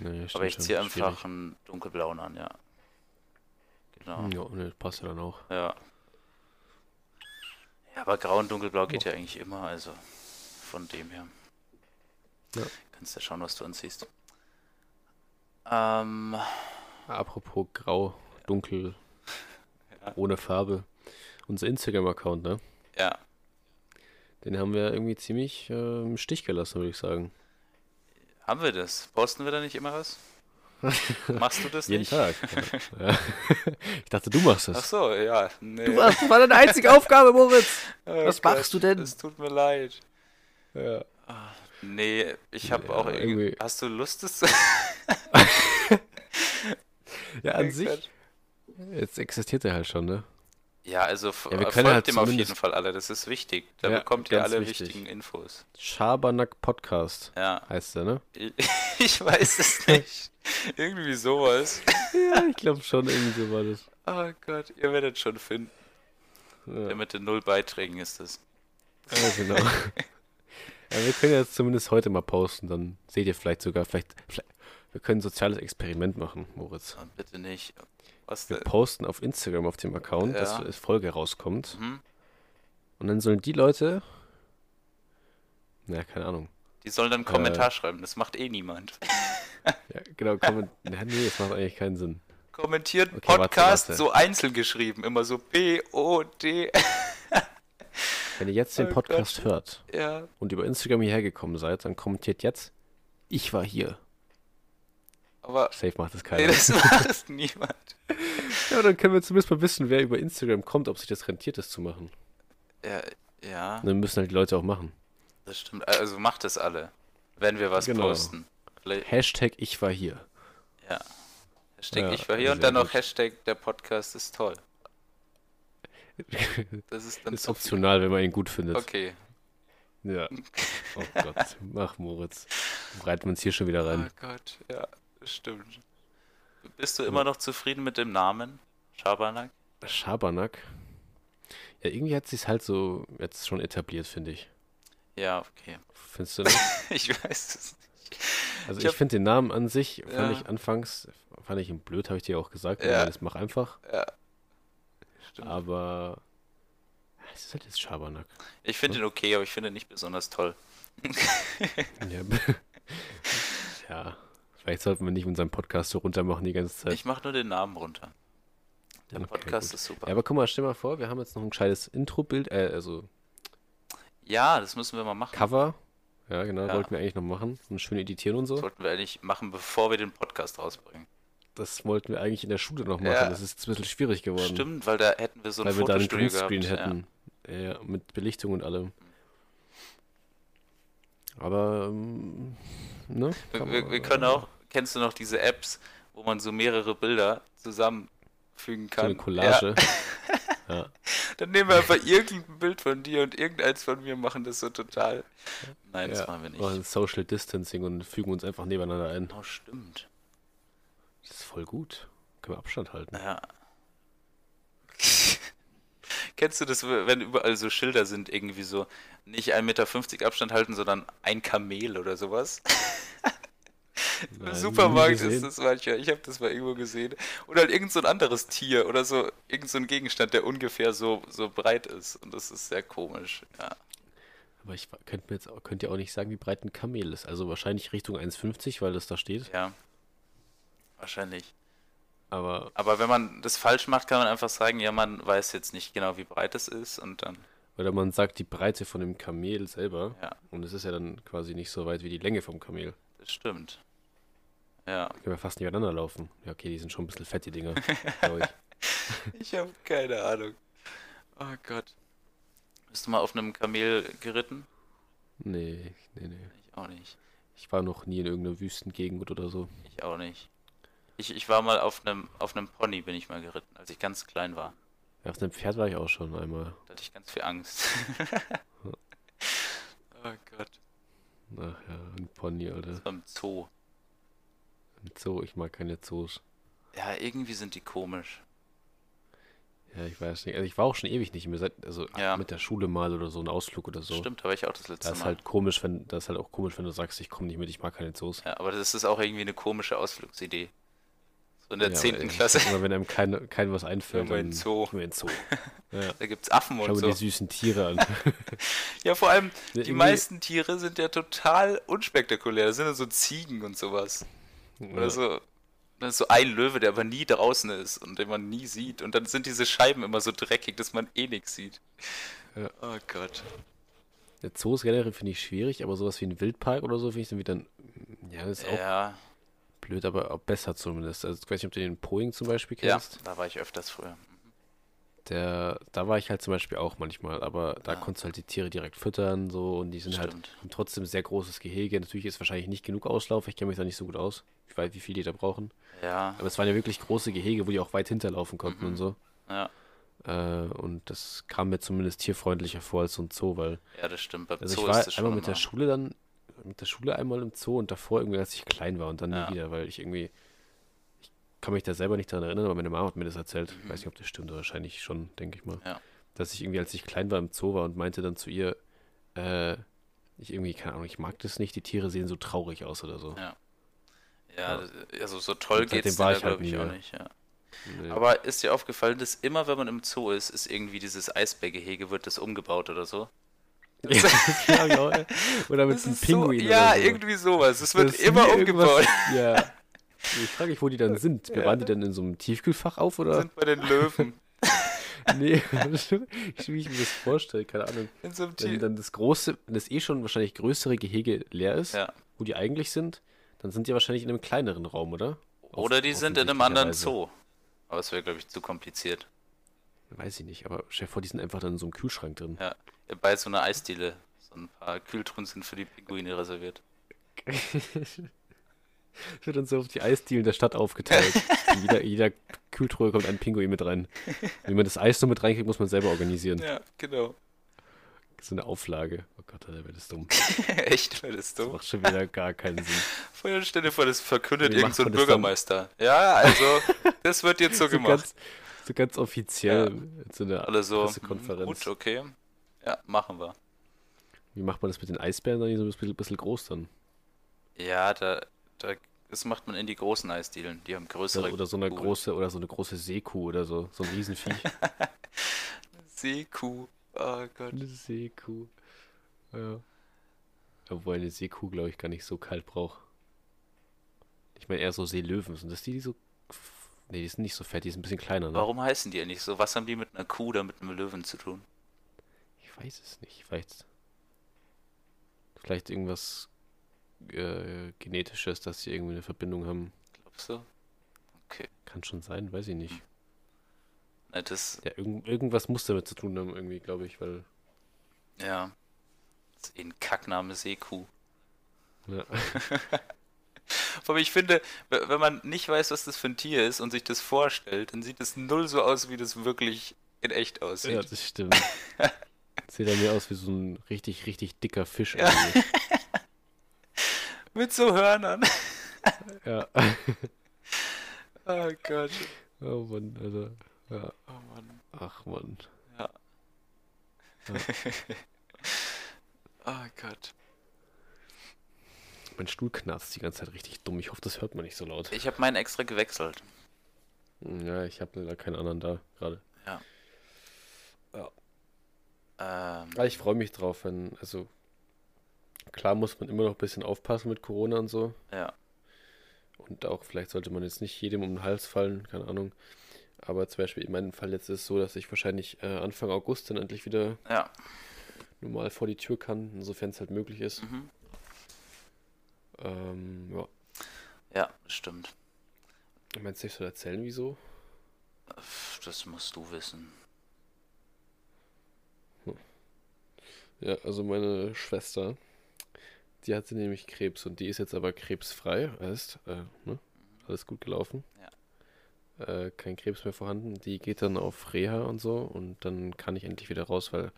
Nee, Aber ich ziehe einfach schwierig. einen dunkelblauen an, ja. Genau. Ja, ne, passt ja dann auch. Ja. Ja, aber grau und dunkelblau geht ja eigentlich immer, also von dem her. Ja. Kannst ja schauen, was du anziehst. Ähm, Apropos grau, dunkel, Ja. ohne Farbe. Unser Instagram-Account, ne? ja, Den haben wir irgendwie ziemlich äh, im Stich gelassen, würde ich sagen. haben wir das? Posten wir da nicht immer was? Machst du das Jeden nicht? Tag. Ja. Ich dachte, du machst Ach das. so, ja. Nee. Du warst, das war deine einzige Aufgabe, Moritz. Oh was machst du denn? Es tut mir leid. Ja. Nee, ich habe Ja, auch irgendwie. irgendwie- Hast du Lust, das zu. ja, an sich. Jetzt existiert er halt schon, ne? Ja, also Ja, wir äh, können folgt halt dem auf jeden Fall alle, das ist wichtig. Da Ja, bekommt ihr alle wichtig. wichtigen Infos. Schabernack Podcast Ja. heißt der, ne? Ich, weiß es nicht. Irgendwie sowas. Ja, ich glaube schon, irgendwie so war das. Oh Gott, ihr werdet schon finden. Ja, Der mit den null Beiträgen ist es. ja genau. ja, wir können jetzt zumindest heute mal posten, dann seht ihr vielleicht sogar, vielleicht, vielleicht wir können ein soziales Experiment machen, Moritz. Oh, bitte nicht. Was Wir denn? posten auf Instagram auf dem Account, dass Ja. eine Folge rauskommt. Mhm. Und dann sollen die Leute, na, keine Ahnung. Die sollen dann einen Äh. Kommentar schreiben, das macht eh niemand. Ja, genau, kommen. ja, nee, das macht eigentlich keinen Sinn. Kommentiert Okay, warte, Podcast warte. so einzeln geschrieben, immer so B, O, D. Wenn ihr jetzt den Oh Podcast Gott. hört Ja, und über Instagram hierher gekommen seid, dann kommentiert jetzt, ich war hier. aber Safe macht das nee, keiner. das macht niemand. ja, dann können wir zumindest mal wissen, wer über Instagram kommt, ob sich das rentiert, das zu machen. Ja, ja, Dann müssen halt die Leute auch machen. das stimmt. Also macht es alle, wenn wir was Genau. posten. Vielleicht, Hashtag ich war hier. ja. Hashtag Ja, ich war hier und dann noch gut. Hashtag der Podcast ist toll. Das ist dann ist optional, wenn man ihn gut findet. Okay. Ja. Oh Gott, mach Moritz. Reiten wir uns hier schon wieder Oh rein. Gott, ja, stimmt. Bist du immer noch zufrieden mit dem Namen? Schabernack? Schabernack. Ja, irgendwie hat sich's halt so jetzt schon etabliert, finde ich. Ja, okay. Findest du nicht? Ich weiß es nicht. Also Ich ich, finde den Namen an sich, fand Ja. ich anfangs, fand ich ihn blöd, habe ich dir auch gesagt, Ja. das mach einfach. Ja. Stimmt. Aber es ist halt jetzt Schabernack. Ich finde ihn okay, aber ich finde ihn nicht besonders toll. Ja. ja. Vielleicht sollten wir nicht unseren Podcast so runter machen die ganze Zeit. Ich mache nur den Namen runter. Der Okay, Podcast gut. ist super. Ja, aber guck mal, stell mal vor, wir haben jetzt noch ein gescheites Intro-Bild, äh, also Ja, das müssen wir mal machen. Cover. Ja, genau, Ja. wollten wir eigentlich noch machen. Und schön editieren und Das so. sollten wir eigentlich machen, bevor wir den Podcast rausbringen. Das wollten wir eigentlich in der Schule noch machen. Ja. Das ist jetzt ein bisschen schwierig geworden. Stimmt, weil da hätten wir so ein weil wir da ein Fotostudio Greenscreen hätten. Ja, mit Belichtung und allem. Aber, ähm, ne? Wir, wir, wir können auch, kennst du noch diese Apps, wo man so mehrere Bilder zusammenfügen So eine kann? Collage. Ja, Ja. dann nehmen wir einfach irgendein Bild von dir und irgendeins von mir machen das so total. Nein, das ja. machen wir nicht. Machen Social Distancing und fügen uns einfach nebeneinander ein. Oh, stimmt. Das ist voll gut. Können wir Abstand halten. Ja. Kennst du das, wenn überall so Schilder sind, irgendwie so nicht 1,50 Meter Abstand halten, sondern ein Kamel oder sowas? Im Supermarkt ist das manchmal. Ich habe das mal irgendwo gesehen. Oder halt irgend so ein anderes Tier oder so, irgend so ein Gegenstand, der ungefähr so, so breit ist. Und das ist sehr komisch. Ja. Aber ich könnte mir jetzt auch, könnt ihr auch nicht sagen, wie breit ein Kamel ist. Also wahrscheinlich Richtung 1,50, weil das da steht. ja. Wahrscheinlich. Aber Aber wenn man das falsch macht, kann man einfach sagen, ja, man weiß jetzt nicht genau, wie breit es ist und dann, oder man sagt die Breite von dem Kamel selber. ja, Und es ist ja dann quasi nicht so weit wie die Länge vom Kamel. das stimmt. Ja. Können wir fast nebeneinander laufen. Ja, okay, die sind schon ein bisschen fett, die Dinger. ich. Ich habe keine Ahnung. Oh Gott. Bist du mal auf einem Kamel geritten? Nee, nee, nee. Ich auch nicht. Ich war noch nie in irgendeiner Wüstengegend oder so. Ich auch nicht. Ich, ich war mal auf einem auf einem Pony bin ich mal geritten, als ich ganz klein war. Ja, auf einem Pferd war ich auch schon einmal. Da hatte ich ganz viel Angst. oh Gott. Ach ja, ein Pony, Alter. Das war im Zoo. Ein Zoo, ich mag keine Zoos. Ja, irgendwie sind die komisch. Ja, ich weiß nicht. Also ich war auch schon ewig nicht mehr. Seit, also Ja. mit der Schule mal oder so, ein Ausflug oder so. Stimmt, da war ich auch das letzte Das ist Mal. halt komisch, wenn das ist halt auch komisch, wenn du sagst, ich komme nicht mit, ich mag keine Zoos. Ja, aber das ist auch irgendwie eine komische Ausflugsidee. So in der Ja, 10. aber ich- Klasse. Immer wenn einem kein, kein was einfällt, dann Zoo. gehen wir in Zoo. Ja. Da gibt's Affen Schau und mir so. die süßen Tiere an. Ja, vor allem, die irgendwie- meisten Tiere sind ja total unspektakulär. Das sind ja so Ziegen und sowas. Oder Ja. so. Da ist so ein Löwe, der aber nie draußen ist und den man nie sieht. Und dann sind diese Scheiben immer so dreckig, dass man eh nichts sieht. Ja. Oh Gott. Der Zoos generell finde ich schwierig, aber sowas wie ein Wildpark oder so finde ich dann wieder. Ja, das ist auch Ja, blöd, aber auch besser zumindest. Also ich weiß nicht, ob du den Poing zum Beispiel ja, kennst. da war ich öfters früher. Der, da war ich halt zum Beispiel auch manchmal, aber da Ja. konntest du halt die Tiere direkt füttern so und die sind halt Stimmt. haben trotzdem ein sehr großes Gehege. Natürlich ist wahrscheinlich nicht genug Auslauf, ich kenne mich da nicht so gut aus, wie weit, wie viel die da brauchen. Ja, Aber es waren ja wirklich große Gehege, wo die auch weit hinterlaufen konnten Mhm. und so. ja, Äh, und das kam mir zumindest tierfreundlicher vor als so ein Zoo, weil ja, das stimmt. Beim also ich Zoo war ist das schon einmal mit der immer- Schule dann, mit der Schule einmal im Zoo und davor irgendwie, als ich klein war und dann Ja. nie wieder, weil ich irgendwie, ich kann mich da selber nicht daran erinnern, aber meine Mama hat mir das erzählt. Ich weiß nicht, ob das stimmt, wahrscheinlich schon, denke ich mal. Ja. Dass ich irgendwie, als ich klein war im Zoo war und meinte dann zu ihr, äh, ich irgendwie, keine Ahnung, ich mag das nicht, die Tiere sehen so traurig aus oder so. Ja. Ja, also so toll Und seitdem geht's war dir ich halt glaube ich nie auch nicht, ja. Nee. Aber ist dir aufgefallen, dass immer, wenn man im Zoo ist, ist irgendwie dieses Eisbärgehege, wird das umgebaut oder so? Ja, ey. Oder mit einem ist so, Pinguin ja, so. irgendwie sowas. Es wird immer umgebaut. Ja. Ich frage mich, wo die dann sind. Ja. Waren die dann in so einem Tiefkühlfach auf oder? Sind bei den Löwen. Nee, ich, wie ich mir das vorstelle, keine Ahnung. In so einem Wenn Tier. dann das große, wenn das eh schon wahrscheinlich größere Gehege leer ist, Ja. wo die eigentlich sind, dann sind die wahrscheinlich in einem kleineren Raum, oder? Oder die sind in einem anderen offensichtlicherweise. Zoo. Aber es wäre, glaube ich, zu kompliziert. Weiß ich nicht, aber stell dir vor, die sind einfach dann in so einem Kühlschrank drin. Ja. Bei so einer Eisdiele. So ein paar Kühltruhen sind für die Pinguine reserviert. Es wird dann so auf die Eisdielen der Stadt aufgeteilt. In jeder, jeder Kühltruhe kommt ein Pinguin mit rein. Wie man das Eis noch mit reinkriegt, muss man selber organisieren. Ja, genau. So eine Auflage. Oh Gott, Alter, wäre das dumm. Echt, wäre das Das dumm. macht schon wieder gar keinen Sinn. Vorher stell dir vor, das verkündet Wie irgend macht so ein das dann? Bürgermeister. Ja, also, das wird jetzt so So gemacht. ganz, so ganz offiziell. So eine Alle so, hm, Pressekonferenz. gut, okay. Ja, machen wir. Wie macht man das mit den Eisbären dann? Die sind so ein bisschen, bisschen groß dann. Ja, da, da, das macht man in die großen Eisdielen. Die haben größere. Oder, oder so eine Kugeln. große, oder so eine große Seekuh oder so. So ein Riesenviech. Seekuh. Oh Gott. eine Seekuh. Ja. Obwohl eine Seekuh, glaube ich, gar nicht so kalt braucht. Ich meine eher so Seelöwen. Sind das die, die so. Nee, die sind nicht so fett, die sind ein bisschen kleiner, ne? Warum heißen die eigentlich so? Was haben die mit einer Kuh oder mit einem Löwen zu tun? Ich weiß es nicht. Vielleicht. Vielleicht irgendwas äh, Genetisches, dass sie irgendwie eine Verbindung haben. Glaubst du? Kann schon sein, weiß ich nicht. Ne, Das, Ja, irgend, irgendwas muss damit zu tun haben, irgendwie, glaube ich, weil. ja. Das ist eh ein Kackname Seekuh. Ja. Aber ich finde, wenn man nicht weiß, was das für ein Tier ist und sich das vorstellt, dann sieht es null so aus, wie das wirklich in echt ja, aussieht. das stimmt. Sieht er mir aus wie so ein richtig, richtig dicker Fisch. Ja. Mit so Hörnern. Ja. Oh Gott. Oh Mann, Alter. Ja. Oh Mann. Ach Mann. Oh Gott. Mein Stuhl knarzt die ganze Zeit richtig dumm. Ich hoffe, das hört man nicht so laut. Ich habe meinen extra gewechselt. Ja, ich habe leider keinen anderen da gerade. Ähm, Aber ich freue mich drauf, wenn, also klar muss man immer noch ein bisschen aufpassen mit Corona und so. ja. Und auch vielleicht sollte man jetzt nicht jedem um den Hals fallen, keine Ahnung. Aber zum Beispiel in meinem Fall jetzt ist es so, dass ich wahrscheinlich äh, Anfang August dann endlich wieder Ja. normal vor die Tür kann, insofern es halt möglich ist. Mhm. Ähm, ja. Ja, stimmt. Meinst du, ich soll erzählen, wieso? Das musst du wissen. Ja, also meine Schwester, die hatte nämlich Krebs und die ist jetzt aber krebsfrei, heißt, äh, ne? Alles gut gelaufen. Äh, kein Krebs mehr vorhanden. Die geht dann auf Reha und so und dann kann ich endlich wieder raus, weil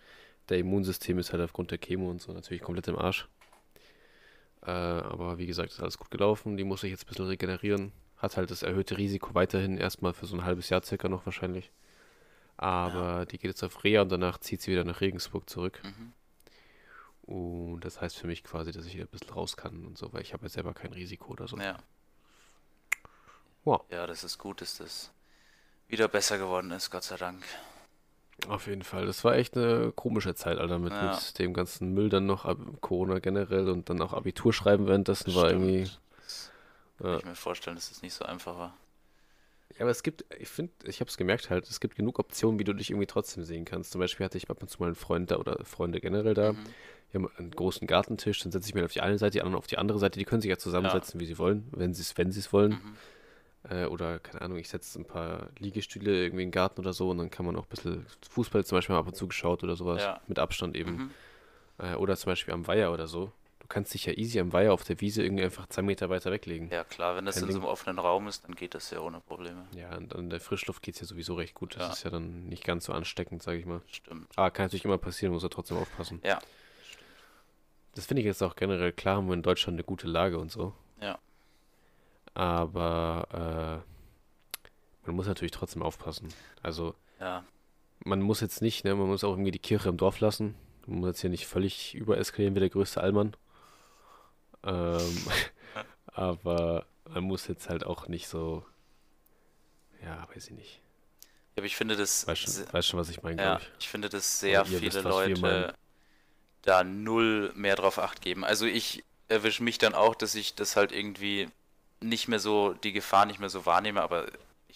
der Immunsystem ist halt aufgrund der Chemo und so natürlich komplett im Arsch. Äh, aber wie gesagt, ist alles gut gelaufen. Die muss sich jetzt ein bisschen regenerieren. Hat halt das erhöhte Risiko weiterhin erstmal für so ein halbes Jahr circa noch wahrscheinlich. Aber die geht jetzt auf Reha und danach zieht sie wieder nach Regensburg zurück. Mhm. Und das heißt für mich quasi, dass ich wieder ein bisschen raus kann und so, weil ich habe ja selber kein Risiko oder so. Ja. Wow. Ja, das ist gut, dass das wieder besser geworden ist, Gott sei Dank. Auf jeden Fall. Das war echt eine komische Zeit, Alter, mit, Ja. mit dem ganzen Müll dann noch, Ab Corona generell und dann auch Abitur schreiben währenddessen war irgendwie. Das kann Ja. ich mir vorstellen, dass es nicht so einfach war. Ja, aber es gibt, ich finde, ich habe es gemerkt halt, es gibt genug Optionen, wie du dich irgendwie trotzdem sehen kannst. Zum Beispiel hatte ich ab und zu mal einen Freund da oder Freunde generell da. Mhm. Wir haben einen großen Gartentisch, dann setze ich mich auf die eine Seite, die anderen auf die andere Seite. Die können sich ja zusammensetzen, wie sie wollen, wenn sie es, wenn es wollen. Mhm. Äh, oder, keine Ahnung, ich setze ein paar Liegestühle irgendwie in den Garten oder so und dann kann man auch ein bisschen Fußball zum Beispiel mal ab und zu geschaut oder sowas. Ja. Mit Abstand eben. Mhm. Äh, oder zum Beispiel am Weiher oder so. Du kannst dich ja easy am Weiher auf der Wiese irgendwie einfach zwei Meter weiter weglegen. Ja, klar, wenn das Kein in so Ding. einem offenen Raum ist, dann geht das ja ohne Probleme. Ja, und an der Frischluft geht es ja sowieso recht gut. Das Ja. ist ja dann nicht ganz so ansteckend, sage ich mal. Stimmt. Ah, kann natürlich immer passieren, muss er trotzdem aufpassen. Ja. Das finde ich jetzt auch generell klar, haben wir in Deutschland eine gute Lage und so. Ja. Aber äh, man muss natürlich trotzdem aufpassen. Also Ja. man muss jetzt nicht, ne, man muss auch irgendwie die Kirche im Dorf lassen. Man muss jetzt hier nicht völlig übereskalieren wie der größte Allmann. Ähm, aber man muss jetzt halt auch nicht so, ja, weiß ich nicht. Aber ich finde das Weißt schon, weißt schon was ich meine, Ja, ich. ich finde, dass sehr Oder ihr viele wisst. Leute da null mehr drauf acht geben. Also ich erwische mich dann auch, dass ich das halt irgendwie nicht mehr so, die Gefahr nicht mehr so wahrnehme, aber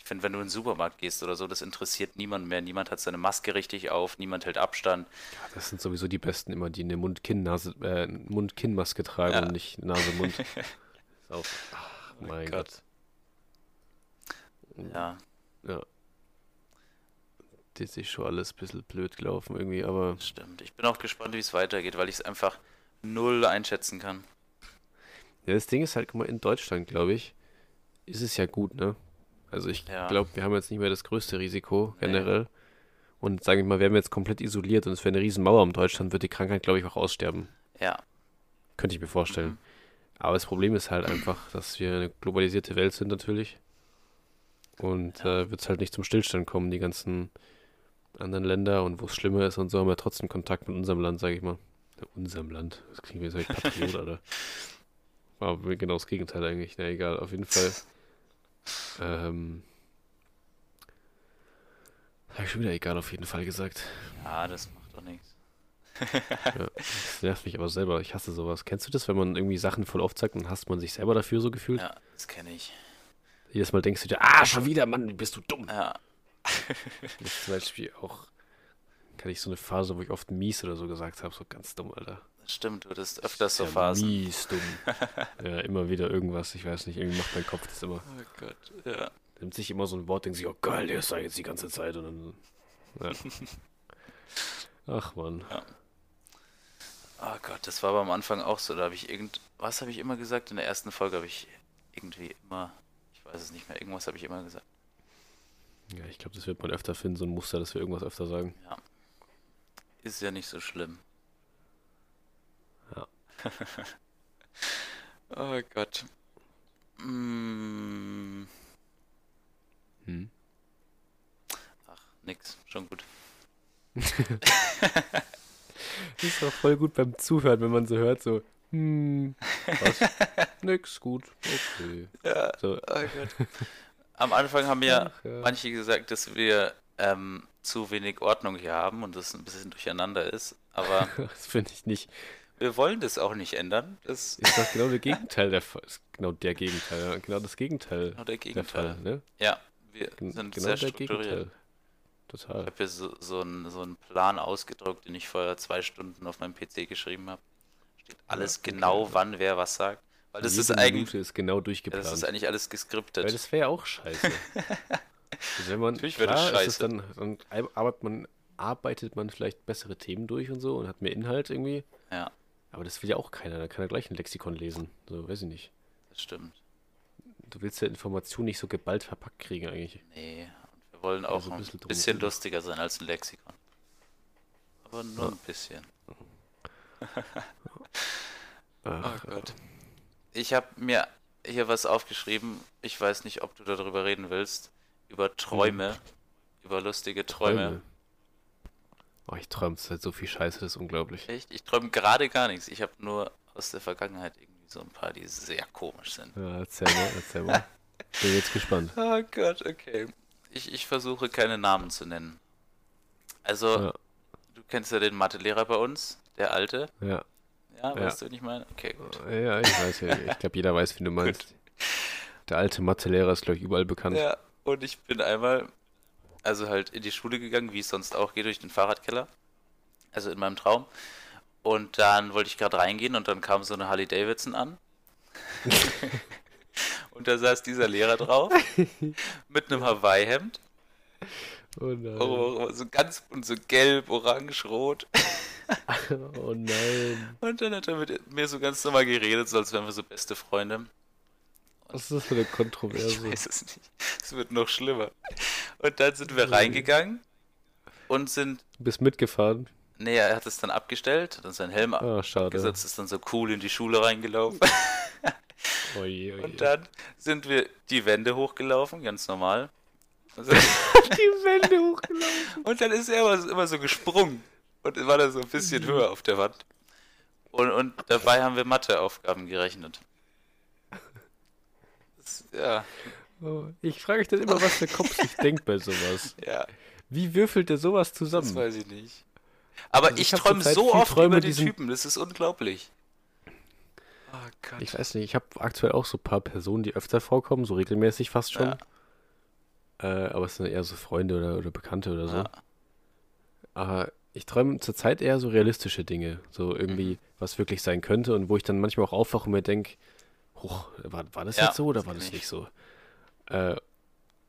ich finde, wenn du in den Supermarkt gehst oder so, das interessiert niemand mehr. Niemand hat seine Maske richtig auf, niemand hält Abstand. Ja, das sind sowieso die Besten immer, die eine Mund-Kinn-Nase, äh, Mund-Kinn-Maske tragen Ja. und nicht Nase-Mund. Ach, mein mein Gott. Gott. Ja, Ja. Das ist schon alles ein bisschen blöd gelaufen irgendwie, aber stimmt. Ich bin auch gespannt, wie es weitergeht, weil ich es einfach null einschätzen kann. ja, das Ding ist halt, guck mal, in Deutschland, glaube ich, ist es ja gut, ne? Also ich Ja. glaube, wir haben jetzt nicht mehr das größte Risiko Nee. generell. Und sage ich mal, wären wir jetzt komplett isoliert und es wäre eine riesen Mauer um Deutschland, wird die Krankheit, glaube ich, auch aussterben. Ja, Könnte ich mir vorstellen. Mhm. Aber das Problem ist halt einfach, dass wir eine globalisierte Welt sind natürlich. Und Ja. äh, wird es halt nicht zum Stillstand kommen. Die ganzen anderen Länder und wo es schlimmer ist und so haben wir trotzdem Kontakt mit unserem Land, sage ich mal. Ja, unserem Land. Das klingt wie so ein Patriot, oder? War genau das Gegenteil eigentlich. Na egal, auf jeden Fall. Ähm. Habe ich schon wieder egal auf jeden Fall gesagt. ja, das macht doch nichts. Ja, das nervt mich aber selber. Ich hasse sowas. Kennst du das, wenn man irgendwie Sachen voll oft sagt und hasst man sich selber dafür so gefühlt? Ja, das kenne ich. Jedes Mal denkst du dir, ah, schon wieder, Mann, bist du dumm. Ja, Das ist zum Beispiel auch, kann ich so eine Phase, wo ich oft mies oder so gesagt habe, so ganz dumm, Alter. Stimmt, du hattest öfters so Phasen. Mies dumm. ja, immer wieder irgendwas, ich weiß nicht, irgendwie macht mein Kopf das immer. Oh Gott, ja. nimmt sich immer so ein Wort, denkt sich, oh geil, der ist da jetzt die ganze Zeit und dann. Ja. Ach man. Ja. Oh Gott, das war aber am Anfang auch so. Da habe ich irgend. Was habe ich immer gesagt? In der ersten Folge habe ich irgendwie immer. Ich weiß es nicht mehr. Irgendwas habe ich immer gesagt. Ja, ich glaube, das wird man öfter finden, so ein Muster, dass wir irgendwas öfter sagen. Ja. Ist ja nicht so schlimm. Oh Gott. Mm, Hm. ach, nix. Schon gut. Das ist doch voll gut beim Zuhören, wenn man so hört, so, hm, was? Nix, gut, okay. Ja. So, Oh Gott. Am Anfang haben ja Ach, ja. manche gesagt, dass wir ähm, zu wenig Ordnung hier haben und das ein bisschen durcheinander ist. Aber das finde ich nicht. Wir wollen das auch nicht ändern. Das ist Ist doch genau der Gegenteil der genau der Gegenteil, ja, genau das Gegenteil genau der der Fall, Gegenteil. ne? Ja, wir Gen- sind genau sehr der strukturiert. Gegenteil. Ich Total. habe hier so, so, einen, so einen Plan ausgedruckt, den ich vorher zwei Stunden auf meinem PC geschrieben habe. Steht alles okay, genau, ja. wann wer was sagt. Weil das Jede ist eigentlich, Minute ist genau ja, durchgeplant. das ist eigentlich alles geskriptet. Weil das wäre ja auch scheiße. also wenn man, Natürlich wäre das klar, scheiße. dann, dann arbeitet man, arbeitet man vielleicht bessere Themen durch und so und hat mehr Inhalt irgendwie. Ja, Aber das will ja auch keiner. Da kann er gleich ein Lexikon lesen. So, weiß ich nicht. das stimmt. Du willst ja Informationen nicht so geballt verpackt kriegen eigentlich. Nee, und wir wollen auch so ein ein bisschen bisschen, drum rum. lustiger sein als ein Lexikon. Aber nur Ja. ein bisschen. Ach, Oh Gott. Ich habe mir hier was aufgeschrieben. Ich weiß nicht, ob du darüber reden willst. Über Träume. Über lustige Träume. Träume. Oh, ich träume halt so viel Scheiße, das ist unglaublich. Echt? Ich träume gerade gar nichts. Ich habe nur aus der Vergangenheit irgendwie so ein paar, die sehr komisch sind. Ja, erzähl mal, erzähl mal. Bin jetzt gespannt. Oh Gott, okay. Ich, ich versuche keine Namen zu nennen. Also, Ja, du kennst ja den Mathelehrer bei uns, der alte. ja. Ja, weißt du, wen ich meine? Okay, gut. Ja, ich weiß ja. Ich glaube, jeder weiß, wie du meinst. Der alte Mathelehrer ist, glaube ich, überall bekannt. Ja, und ich bin einmal, also halt in die Schule gegangen, wie es sonst auch geht, durch den Fahrradkeller. Also in meinem Traum. Und dann wollte ich gerade reingehen und dann kam so eine Harley Davidson an. und da saß dieser Lehrer drauf mit einem Hawaii-Hemd. Oh nein. Oh, so ganz und so gelb, orange, rot. Oh nein. Und dann hat er mit mir so ganz normal geredet, so als wären wir so beste Freunde. Was ist das für eine Ich Kontroverse? weiß es nicht. Es wird noch schlimmer. Und dann sind wir reingegangen und sind. Du bist mitgefahren? Nee, er hat es dann abgestellt, hat dann seinen Helm schade. abgesetzt, ist dann so cool in die Schule reingelaufen. Oje, oje. Und dann sind wir die Wände hochgelaufen, ganz normal. Dann- die Wände hochgelaufen. Und dann ist er immer, immer so gesprungen und war da so ein bisschen höher auf der Wand. Und, und dabei haben wir Matheaufgaben gerechnet. Das, ja, Oh, ich frage mich dann immer, was der Kopf sich denkt bei sowas. ja, Wie würfelt der sowas das zusammen? weiß ich nicht. Aber Also ich ich träume so oft Träume, über die Typen, das ist unglaublich. Oh Gott. Ich weiß nicht, ich habe aktuell auch so ein paar Personen, die öfter vorkommen, so regelmäßig fast schon. Ja. Äh, aber es sind eher so Freunde oder, oder Bekannte oder so. Ja. Aber ich träume zurzeit eher so realistische Dinge. So irgendwie, Mhm. was wirklich sein könnte und wo ich dann manchmal auch aufwache und mir denke, hoch, war, war das Ja, jetzt so oder das war das ich. nicht so? Äh,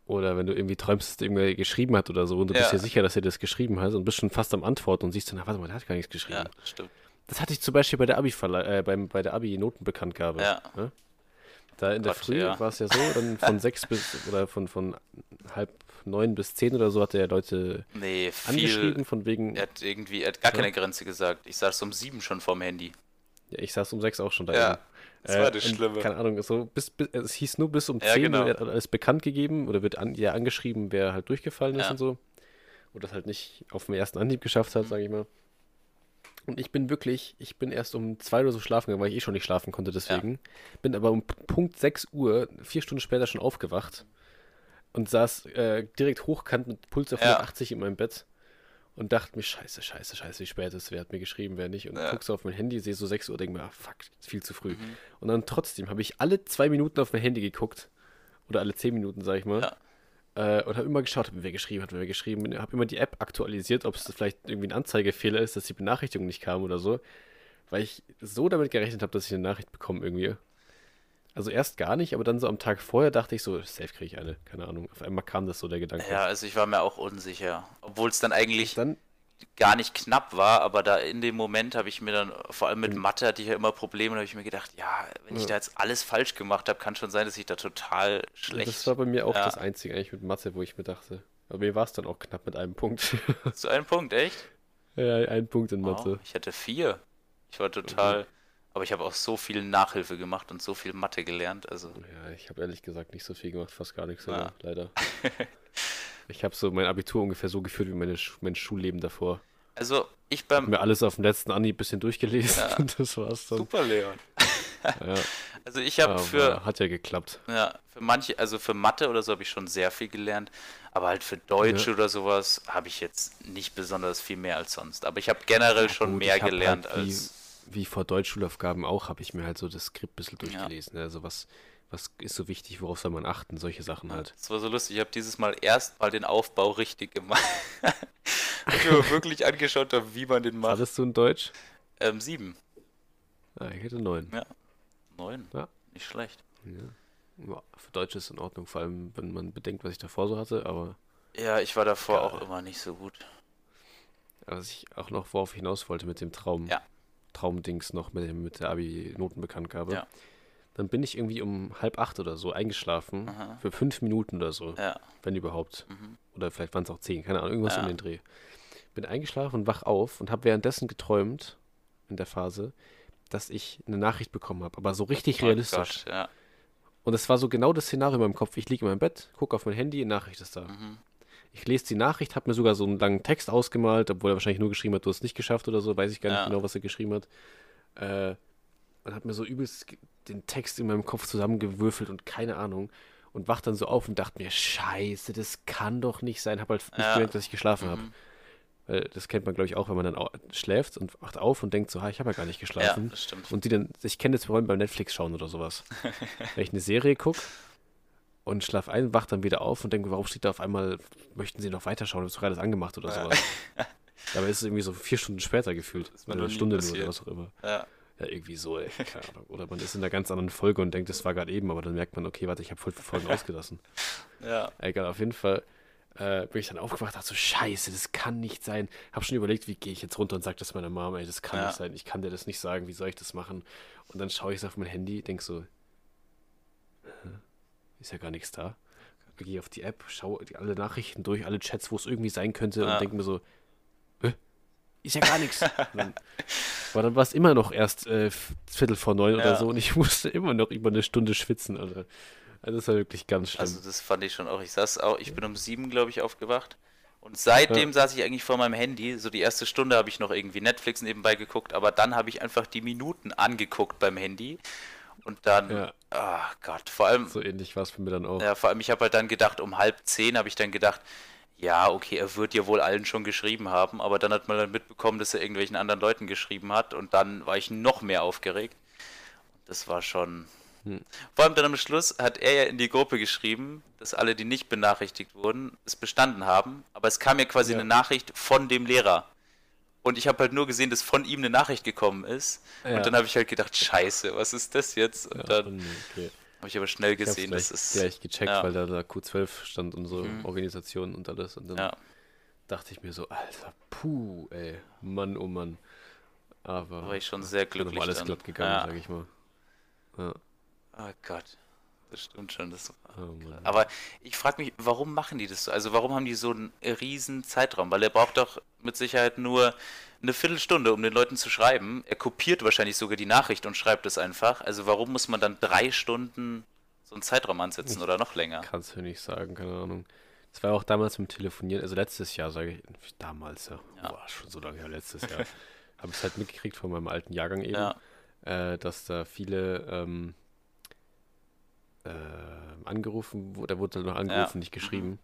oder wenn du irgendwie träumst, dass irgendwer geschrieben hat oder so und du bist Ja. dir sicher, dass er das geschrieben hat und bist schon fast am Antworten und siehst dann, "Ah, warte mal, der hat gar nichts geschrieben. Ja, das stimmt. Das hatte ich zum Beispiel bei der Abi äh, beim, bei der Abi-Notenbekanntgabe. Ja. Ne? Da in der Gott, Früh ja. war es ja so, dann von sechs bis oder von, von halb neun bis zehn oder so hat er Leute Nee, viel. angeschrieben, von wegen, Er hat irgendwie, er hat gar Ja. keine Grenze gesagt. Ich saß um sieben schon vorm Handy. ja, ich saß um sechs auch schon da. Ja. Das war das und Schlimme. Keine Ahnung, so bis, bis, es hieß nur bis um Ja, zehn genau. wird alles bekannt gegeben oder wird an, ja angeschrieben, wer halt durchgefallen ist Ja. und so. Und das halt nicht auf dem ersten Anhieb geschafft hat, Mhm. sage ich mal. Und ich bin wirklich, ich bin erst um zwei oder so schlafen gegangen, weil ich eh schon nicht schlafen konnte deswegen. Bin aber um Punkt 6 Uhr, vier Stunden später schon aufgewacht und saß äh, direkt hochkant mit Puls auf Ja. 180 in meinem Bett und dachte mir, scheiße, scheiße, scheiße, wie spät ist, wer hat mir geschrieben, wer nicht. Und Ja. guckst auf mein Handy, sehe so 6 Uhr, denke mir, ah, fuck, ist viel zu früh. Mhm. Und dann trotzdem habe ich alle zwei Minuten auf mein Handy geguckt. Oder alle zehn Minuten, sag ich mal. Ja. Äh, und habe immer geschaut, wer geschrieben hat, wer geschrieben hat. Habe immer die App aktualisiert, ob es vielleicht irgendwie ein Anzeigefehler ist, dass die Benachrichtigung nicht kam oder so. Weil ich so damit gerechnet habe, dass ich eine Nachricht bekomme irgendwie. Also erst gar nicht, aber dann so am Tag vorher dachte ich so, safe kriege ich eine. Keine Ahnung. Auf einmal kam das so der Gedanke. Ja, also ich war mir auch unsicher. Obwohl es dann eigentlich Dann, gar nicht knapp war, aber da in dem Moment habe ich mir dann, vor allem mit Mhm. Mathe hatte ich ja immer Probleme, da habe ich mir gedacht, ja, wenn ich da jetzt alles falsch gemacht habe, kann schon sein, dass ich da total schlecht. das war bei mir auch Ja. das Einzige eigentlich mit Mathe, wo ich mir dachte. Aber mir war es dann auch knapp mit einem Punkt. Zu einem Punkt, echt? ja, ein Punkt in Wow, Mathe. ich hatte vier. Ich war total. Aber ich habe auch so viel Nachhilfe gemacht und so viel Mathe gelernt. Also, Ja, ich habe ehrlich gesagt nicht so viel gemacht, fast gar nichts Ja. sogar, leider. ich habe so mein Abitur ungefähr so geführt wie meine, mein Schulleben davor. also ich Hab beim. mir alles auf dem letzten Anhieb ein bisschen durchgelesen Ja. und das war's dann. Super, Leon. Ja, Also ich habe für, hat ja geklappt. ja, für manche, also für Mathe oder so habe ich schon sehr viel gelernt, aber halt für Deutsch Ja. oder sowas habe ich jetzt nicht besonders viel mehr als sonst. Aber ich habe generell schon Gut, mehr hab gelernt halt wie, als. Wie vor Deutschschulaufgaben auch, habe ich mir halt so das Skript ein bisschen Ja. durchgelesen. Also was, was ist so wichtig, worauf soll man achten, solche Sachen halt. Das war so lustig. Ich habe dieses Mal erst mal den Aufbau richtig gemacht. ich mir wirklich angeschaut habe, wie man den macht. Hattest du in Deutsch? Ähm, sieben. Ah, ich hätte neun. Neun. Ja. Nicht schlecht. Ja. Ja, Für Deutsch ist in Ordnung, vor allem wenn man bedenkt, was ich davor so hatte, aber Ja, ich war davor Geil. auch immer nicht so gut. was ich auch noch worauf ich hinaus wollte mit dem Traum, Ja. Traumdings noch mit, mit der Abi-Notenbekanntgabe. Ja. Dann bin ich irgendwie um halb acht oder so eingeschlafen, Aha. für fünf Minuten oder so, Ja. wenn überhaupt. Mhm. Oder vielleicht waren es auch zehn, keine Ahnung, irgendwas Ja. um den Dreh. Bin eingeschlafen und wach auf und habe währenddessen geträumt, in der Phase, dass ich eine Nachricht bekommen habe, aber so richtig Oh realistisch. Gott, ja. Und es war so genau das Szenario in meinem Kopf. Ich liege in meinem Bett, gucke auf mein Handy, eine Nachricht ist da. Mhm. Ich lese die Nachricht, habe mir sogar so einen langen Text ausgemalt, obwohl er wahrscheinlich nur geschrieben hat, du hast es nicht geschafft oder so, weiß ich gar nicht Ja. genau, was er geschrieben hat. Äh, und habe mir so übelst den Text in meinem Kopf zusammengewürfelt und keine Ahnung. Und wach dann so auf und dachte mir, scheiße, das kann doch nicht sein. Habe halt nicht Ja. gemerkt, dass ich geschlafen habe. Mhm. Weil das kennt man, glaube ich, auch, wenn man dann schläft und wacht auf und denkt so, ha, ich habe ja gar nicht Ja, geschlafen. das stimmt. Und die dann, ich kenne das vor allem beim Netflix schauen oder sowas. Wenn ich eine Serie gucke und schlaf ein, wach dann wieder auf und denke, warum steht da auf einmal, möchten sie noch weiterschauen, ist doch alles angemacht oder sowas. Dabei ist es irgendwie so vier Stunden später gefühlt. eine Stunde nur oder was auch immer. Ja. Ja, irgendwie so, ey. Keine Ahnung. Oder man ist in einer ganz anderen Folge und denkt, das war gerade eben, aber dann merkt man, okay, warte, ich habe voll viele Folgen ausgelassen. ja. Egal, auf jeden Fall äh, bin ich dann aufgewacht, dachte so, scheiße, das kann nicht sein. Hab schon überlegt, wie gehe ich jetzt runter und sage das meiner Mama, ey, das kann Ja. nicht sein, ich kann dir das nicht sagen, wie soll ich das machen? Und dann schaue ich es auf mein Handy, denk so, ist ja gar nichts da. Gehe auf die App, schaue alle Nachrichten durch, alle Chats, wo es irgendwie sein könnte Ja. und denke mir so, hä, ist ja gar nichts. Aber dann war es immer noch erst äh, Viertel vor neun oder Ja. so und ich musste immer noch über eine Stunde schwitzen. Also, also das war wirklich ganz schlimm. Also das fand ich schon auch. Ich saß auch, ich bin um sieben, glaube ich, aufgewacht. Und seitdem saß ich eigentlich vor meinem Handy. So die erste Stunde habe ich noch irgendwie Netflix nebenbei geguckt, aber dann habe ich einfach die Minuten angeguckt beim Handy. Und dann, Ja. ah Gott, vor allem, so ähnlich war es für mich dann auch. ja, vor allem, ich habe halt dann gedacht, um halb zehn habe ich dann gedacht, ja, okay, er wird ja wohl allen schon geschrieben haben, aber dann hat man dann mitbekommen, dass er irgendwelchen anderen Leuten geschrieben hat und dann war ich noch mehr aufgeregt. Das war schon. Hm. Vor allem dann am Schluss hat er ja in die Gruppe geschrieben, dass alle, die nicht benachrichtigt wurden, es bestanden haben, aber es kam ja quasi Ja. eine Nachricht von dem Lehrer. Und ich habe halt nur gesehen, dass von ihm eine Nachricht gekommen ist. Ja. Und dann habe ich halt gedacht, scheiße, was ist das jetzt? Und Ja, dann okay. habe ich aber schnell Ich gesehen, gleich, das ist. gleich gecheckt, ja. weil da, da Q12 stand und so Mhm. Organisation und alles. Und dann Ja. dachte ich mir so, Alter, puh, ey, Mann, oh Mann. Aber war ich schon sehr glücklich. alles dann. glatt gegangen, ja. sag ich mal. Ja, Oh Gott. Das stimmt schon. Das oh. Aber ich frage mich, warum machen die das so? Also warum haben die so einen riesen Zeitraum? Weil er braucht doch mit Sicherheit nur eine Viertelstunde, um den Leuten zu schreiben. Er kopiert wahrscheinlich sogar die Nachricht und schreibt es einfach. Also warum muss man dann drei Stunden so einen Zeitraum ansetzen oder noch länger? Kannst du nicht sagen, keine Ahnung. Das war auch damals mit dem Telefonieren, also letztes Jahr, sage ich, damals, ja, Ja. Boah, schon so lange her, letztes Jahr, habe ich es halt mitgekriegt von meinem alten Jahrgang eben, Ja, äh, dass da viele ähm, äh, angerufen, da wurde noch angerufen, nicht geschrieben.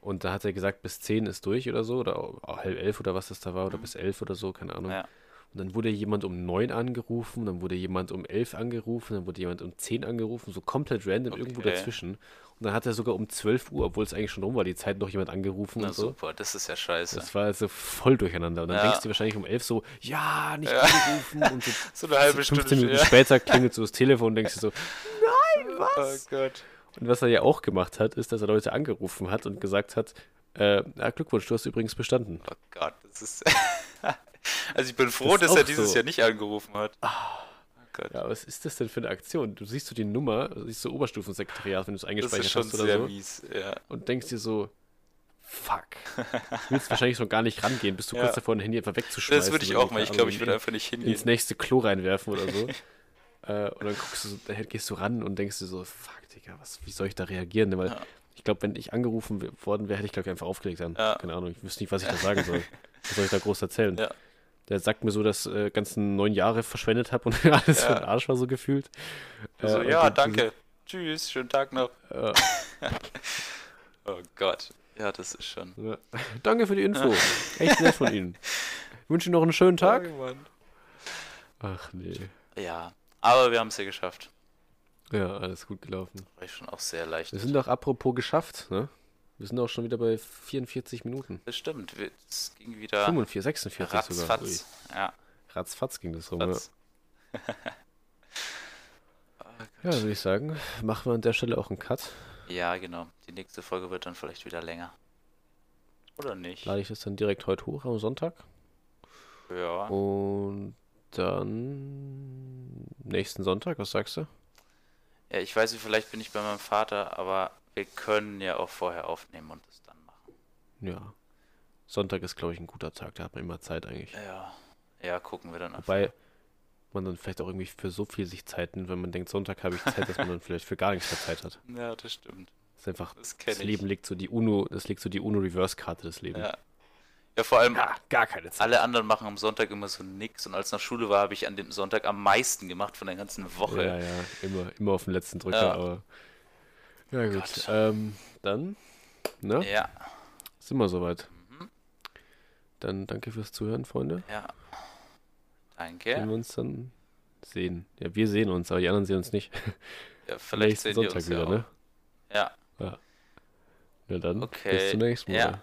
Und da hat er gesagt, bis 10 ist durch oder so, oder halb elf oder was das da war, oder Mhm. bis elf oder so, keine Ahnung. ja. Und dann wurde jemand um 9 angerufen, dann wurde jemand um 11 angerufen, dann wurde jemand um 10 angerufen, so komplett random irgendwo Okay. dazwischen. Und dann hat er sogar um 12 Uhr, obwohl es eigentlich schon rum war, die Zeit noch jemand angerufen Na und so. super, das ist ja scheiße. Das war also voll durcheinander. Und dann Ja. denkst du wahrscheinlich um 11 so, ja, nicht Ja. angerufen. Und so So eine halbe 15 Stunde Minuten ja. später klingelt so das Telefon und denkst dir so, Was? Oh Gott. Und was er ja auch gemacht hat, ist, dass er Leute angerufen hat und gesagt hat, äh, ja, Glückwunsch, du hast übrigens bestanden. Oh Gott, das ist. also ich bin froh, Das dass er dieses so. Jahr nicht angerufen hat. Oh Gott. Ja, was ist das denn für eine Aktion? Du siehst so die Nummer, du siehst so Oberstufensekretariat, wenn du es das eingespeichert ist schon hast oder sehr so, mies. Ja. und denkst dir so, fuck. Du willst wahrscheinlich so gar nicht rangehen, bist du Ja. kurz davor, ein Handy einfach wegzuschmeißen. Das würde ich auch mal. Ich glaube, ich würde einfach nicht hingehen. ins nächste Klo reinwerfen oder so. äh, und dann guckst du, so, dann gehst du ran und denkst dir so, fuck, Digga, was, wie soll ich da reagieren? Weil Ja. ich glaube, wenn ich angerufen worden wäre, hätte ich, glaube ich, einfach aufgelegt dann. Ja. Keine Ahnung, ich wüsste nicht, was ich da sagen soll. Was soll ich da groß erzählen? Ja. Der sagt mir so, dass äh, ganzen neun Jahre verschwendet habe und alles für den Arsch war so gefühlt. so, und ja, die- danke. Tschüss, schönen Tag noch. Äh, Oh Gott. Ja, das ist schon. ja. Danke für die Info. Echt nett von Ihnen. Ich wünsche Ihnen noch einen schönen Tag. Danke. Ach nee. Ja, aber wir haben es ja geschafft. Ja, alles gut gelaufen. War ich schon auch sehr leicht. Wir sind doch apropos geschafft, ne? Wir sind auch schon wieder bei 44 Minuten. Das stimmt. Es ging wieder 45, 46 sogar. Ui. ratzfatz. Ja, Ratzfatz ging das rum. Ja. fatz. ja, würde ich sagen, machen wir an der Stelle auch einen Cut. Ja, genau. Die nächste Folge wird dann vielleicht wieder länger. Oder nicht? Lade ich das dann direkt heute hoch am Sonntag. Ja. Und dann nächsten Sonntag, was sagst du? Ja, ich weiß nicht, vielleicht bin ich bei meinem Vater, aber wir können ja auch vorher aufnehmen und es dann machen. Ja. Sonntag ist, glaube ich, ein guter Tag, da hat man immer Zeit eigentlich. Ja. Ja, gucken wir dann einfach. Wobei man dann vielleicht auch irgendwie für so viel sich Zeit nimmt, wenn man denkt, Sonntag habe ich Zeit, dass man dann vielleicht für gar nichts mehr Zeit hat. Ja, das stimmt. Das ist einfach, Das das. Leben legt so die UNO, das legt so die UNO-Reverse-Karte des Lebens. Ja. Ja, vor allem, Ja, gar keine Zeit. alle anderen machen am Sonntag immer so nix und als nach Schule war, habe ich an dem Sonntag am meisten gemacht von der ganzen Woche. Ja, ja, immer, immer auf den letzten Drücker, Ja. aber. Ja, gut. Ähm, dann, ne? Ja, Sind wir soweit. Mhm. Dann danke fürs Zuhören, Freunde. ja. Sehen Danke. wir uns dann sehen. Ja, wir sehen uns, aber die anderen sehen uns nicht. Ja, vielleicht sehen wir Sonntag uns wieder, ja auch. ne? Ja, Ja, dann Okay, bis zum nächsten Mal. ja.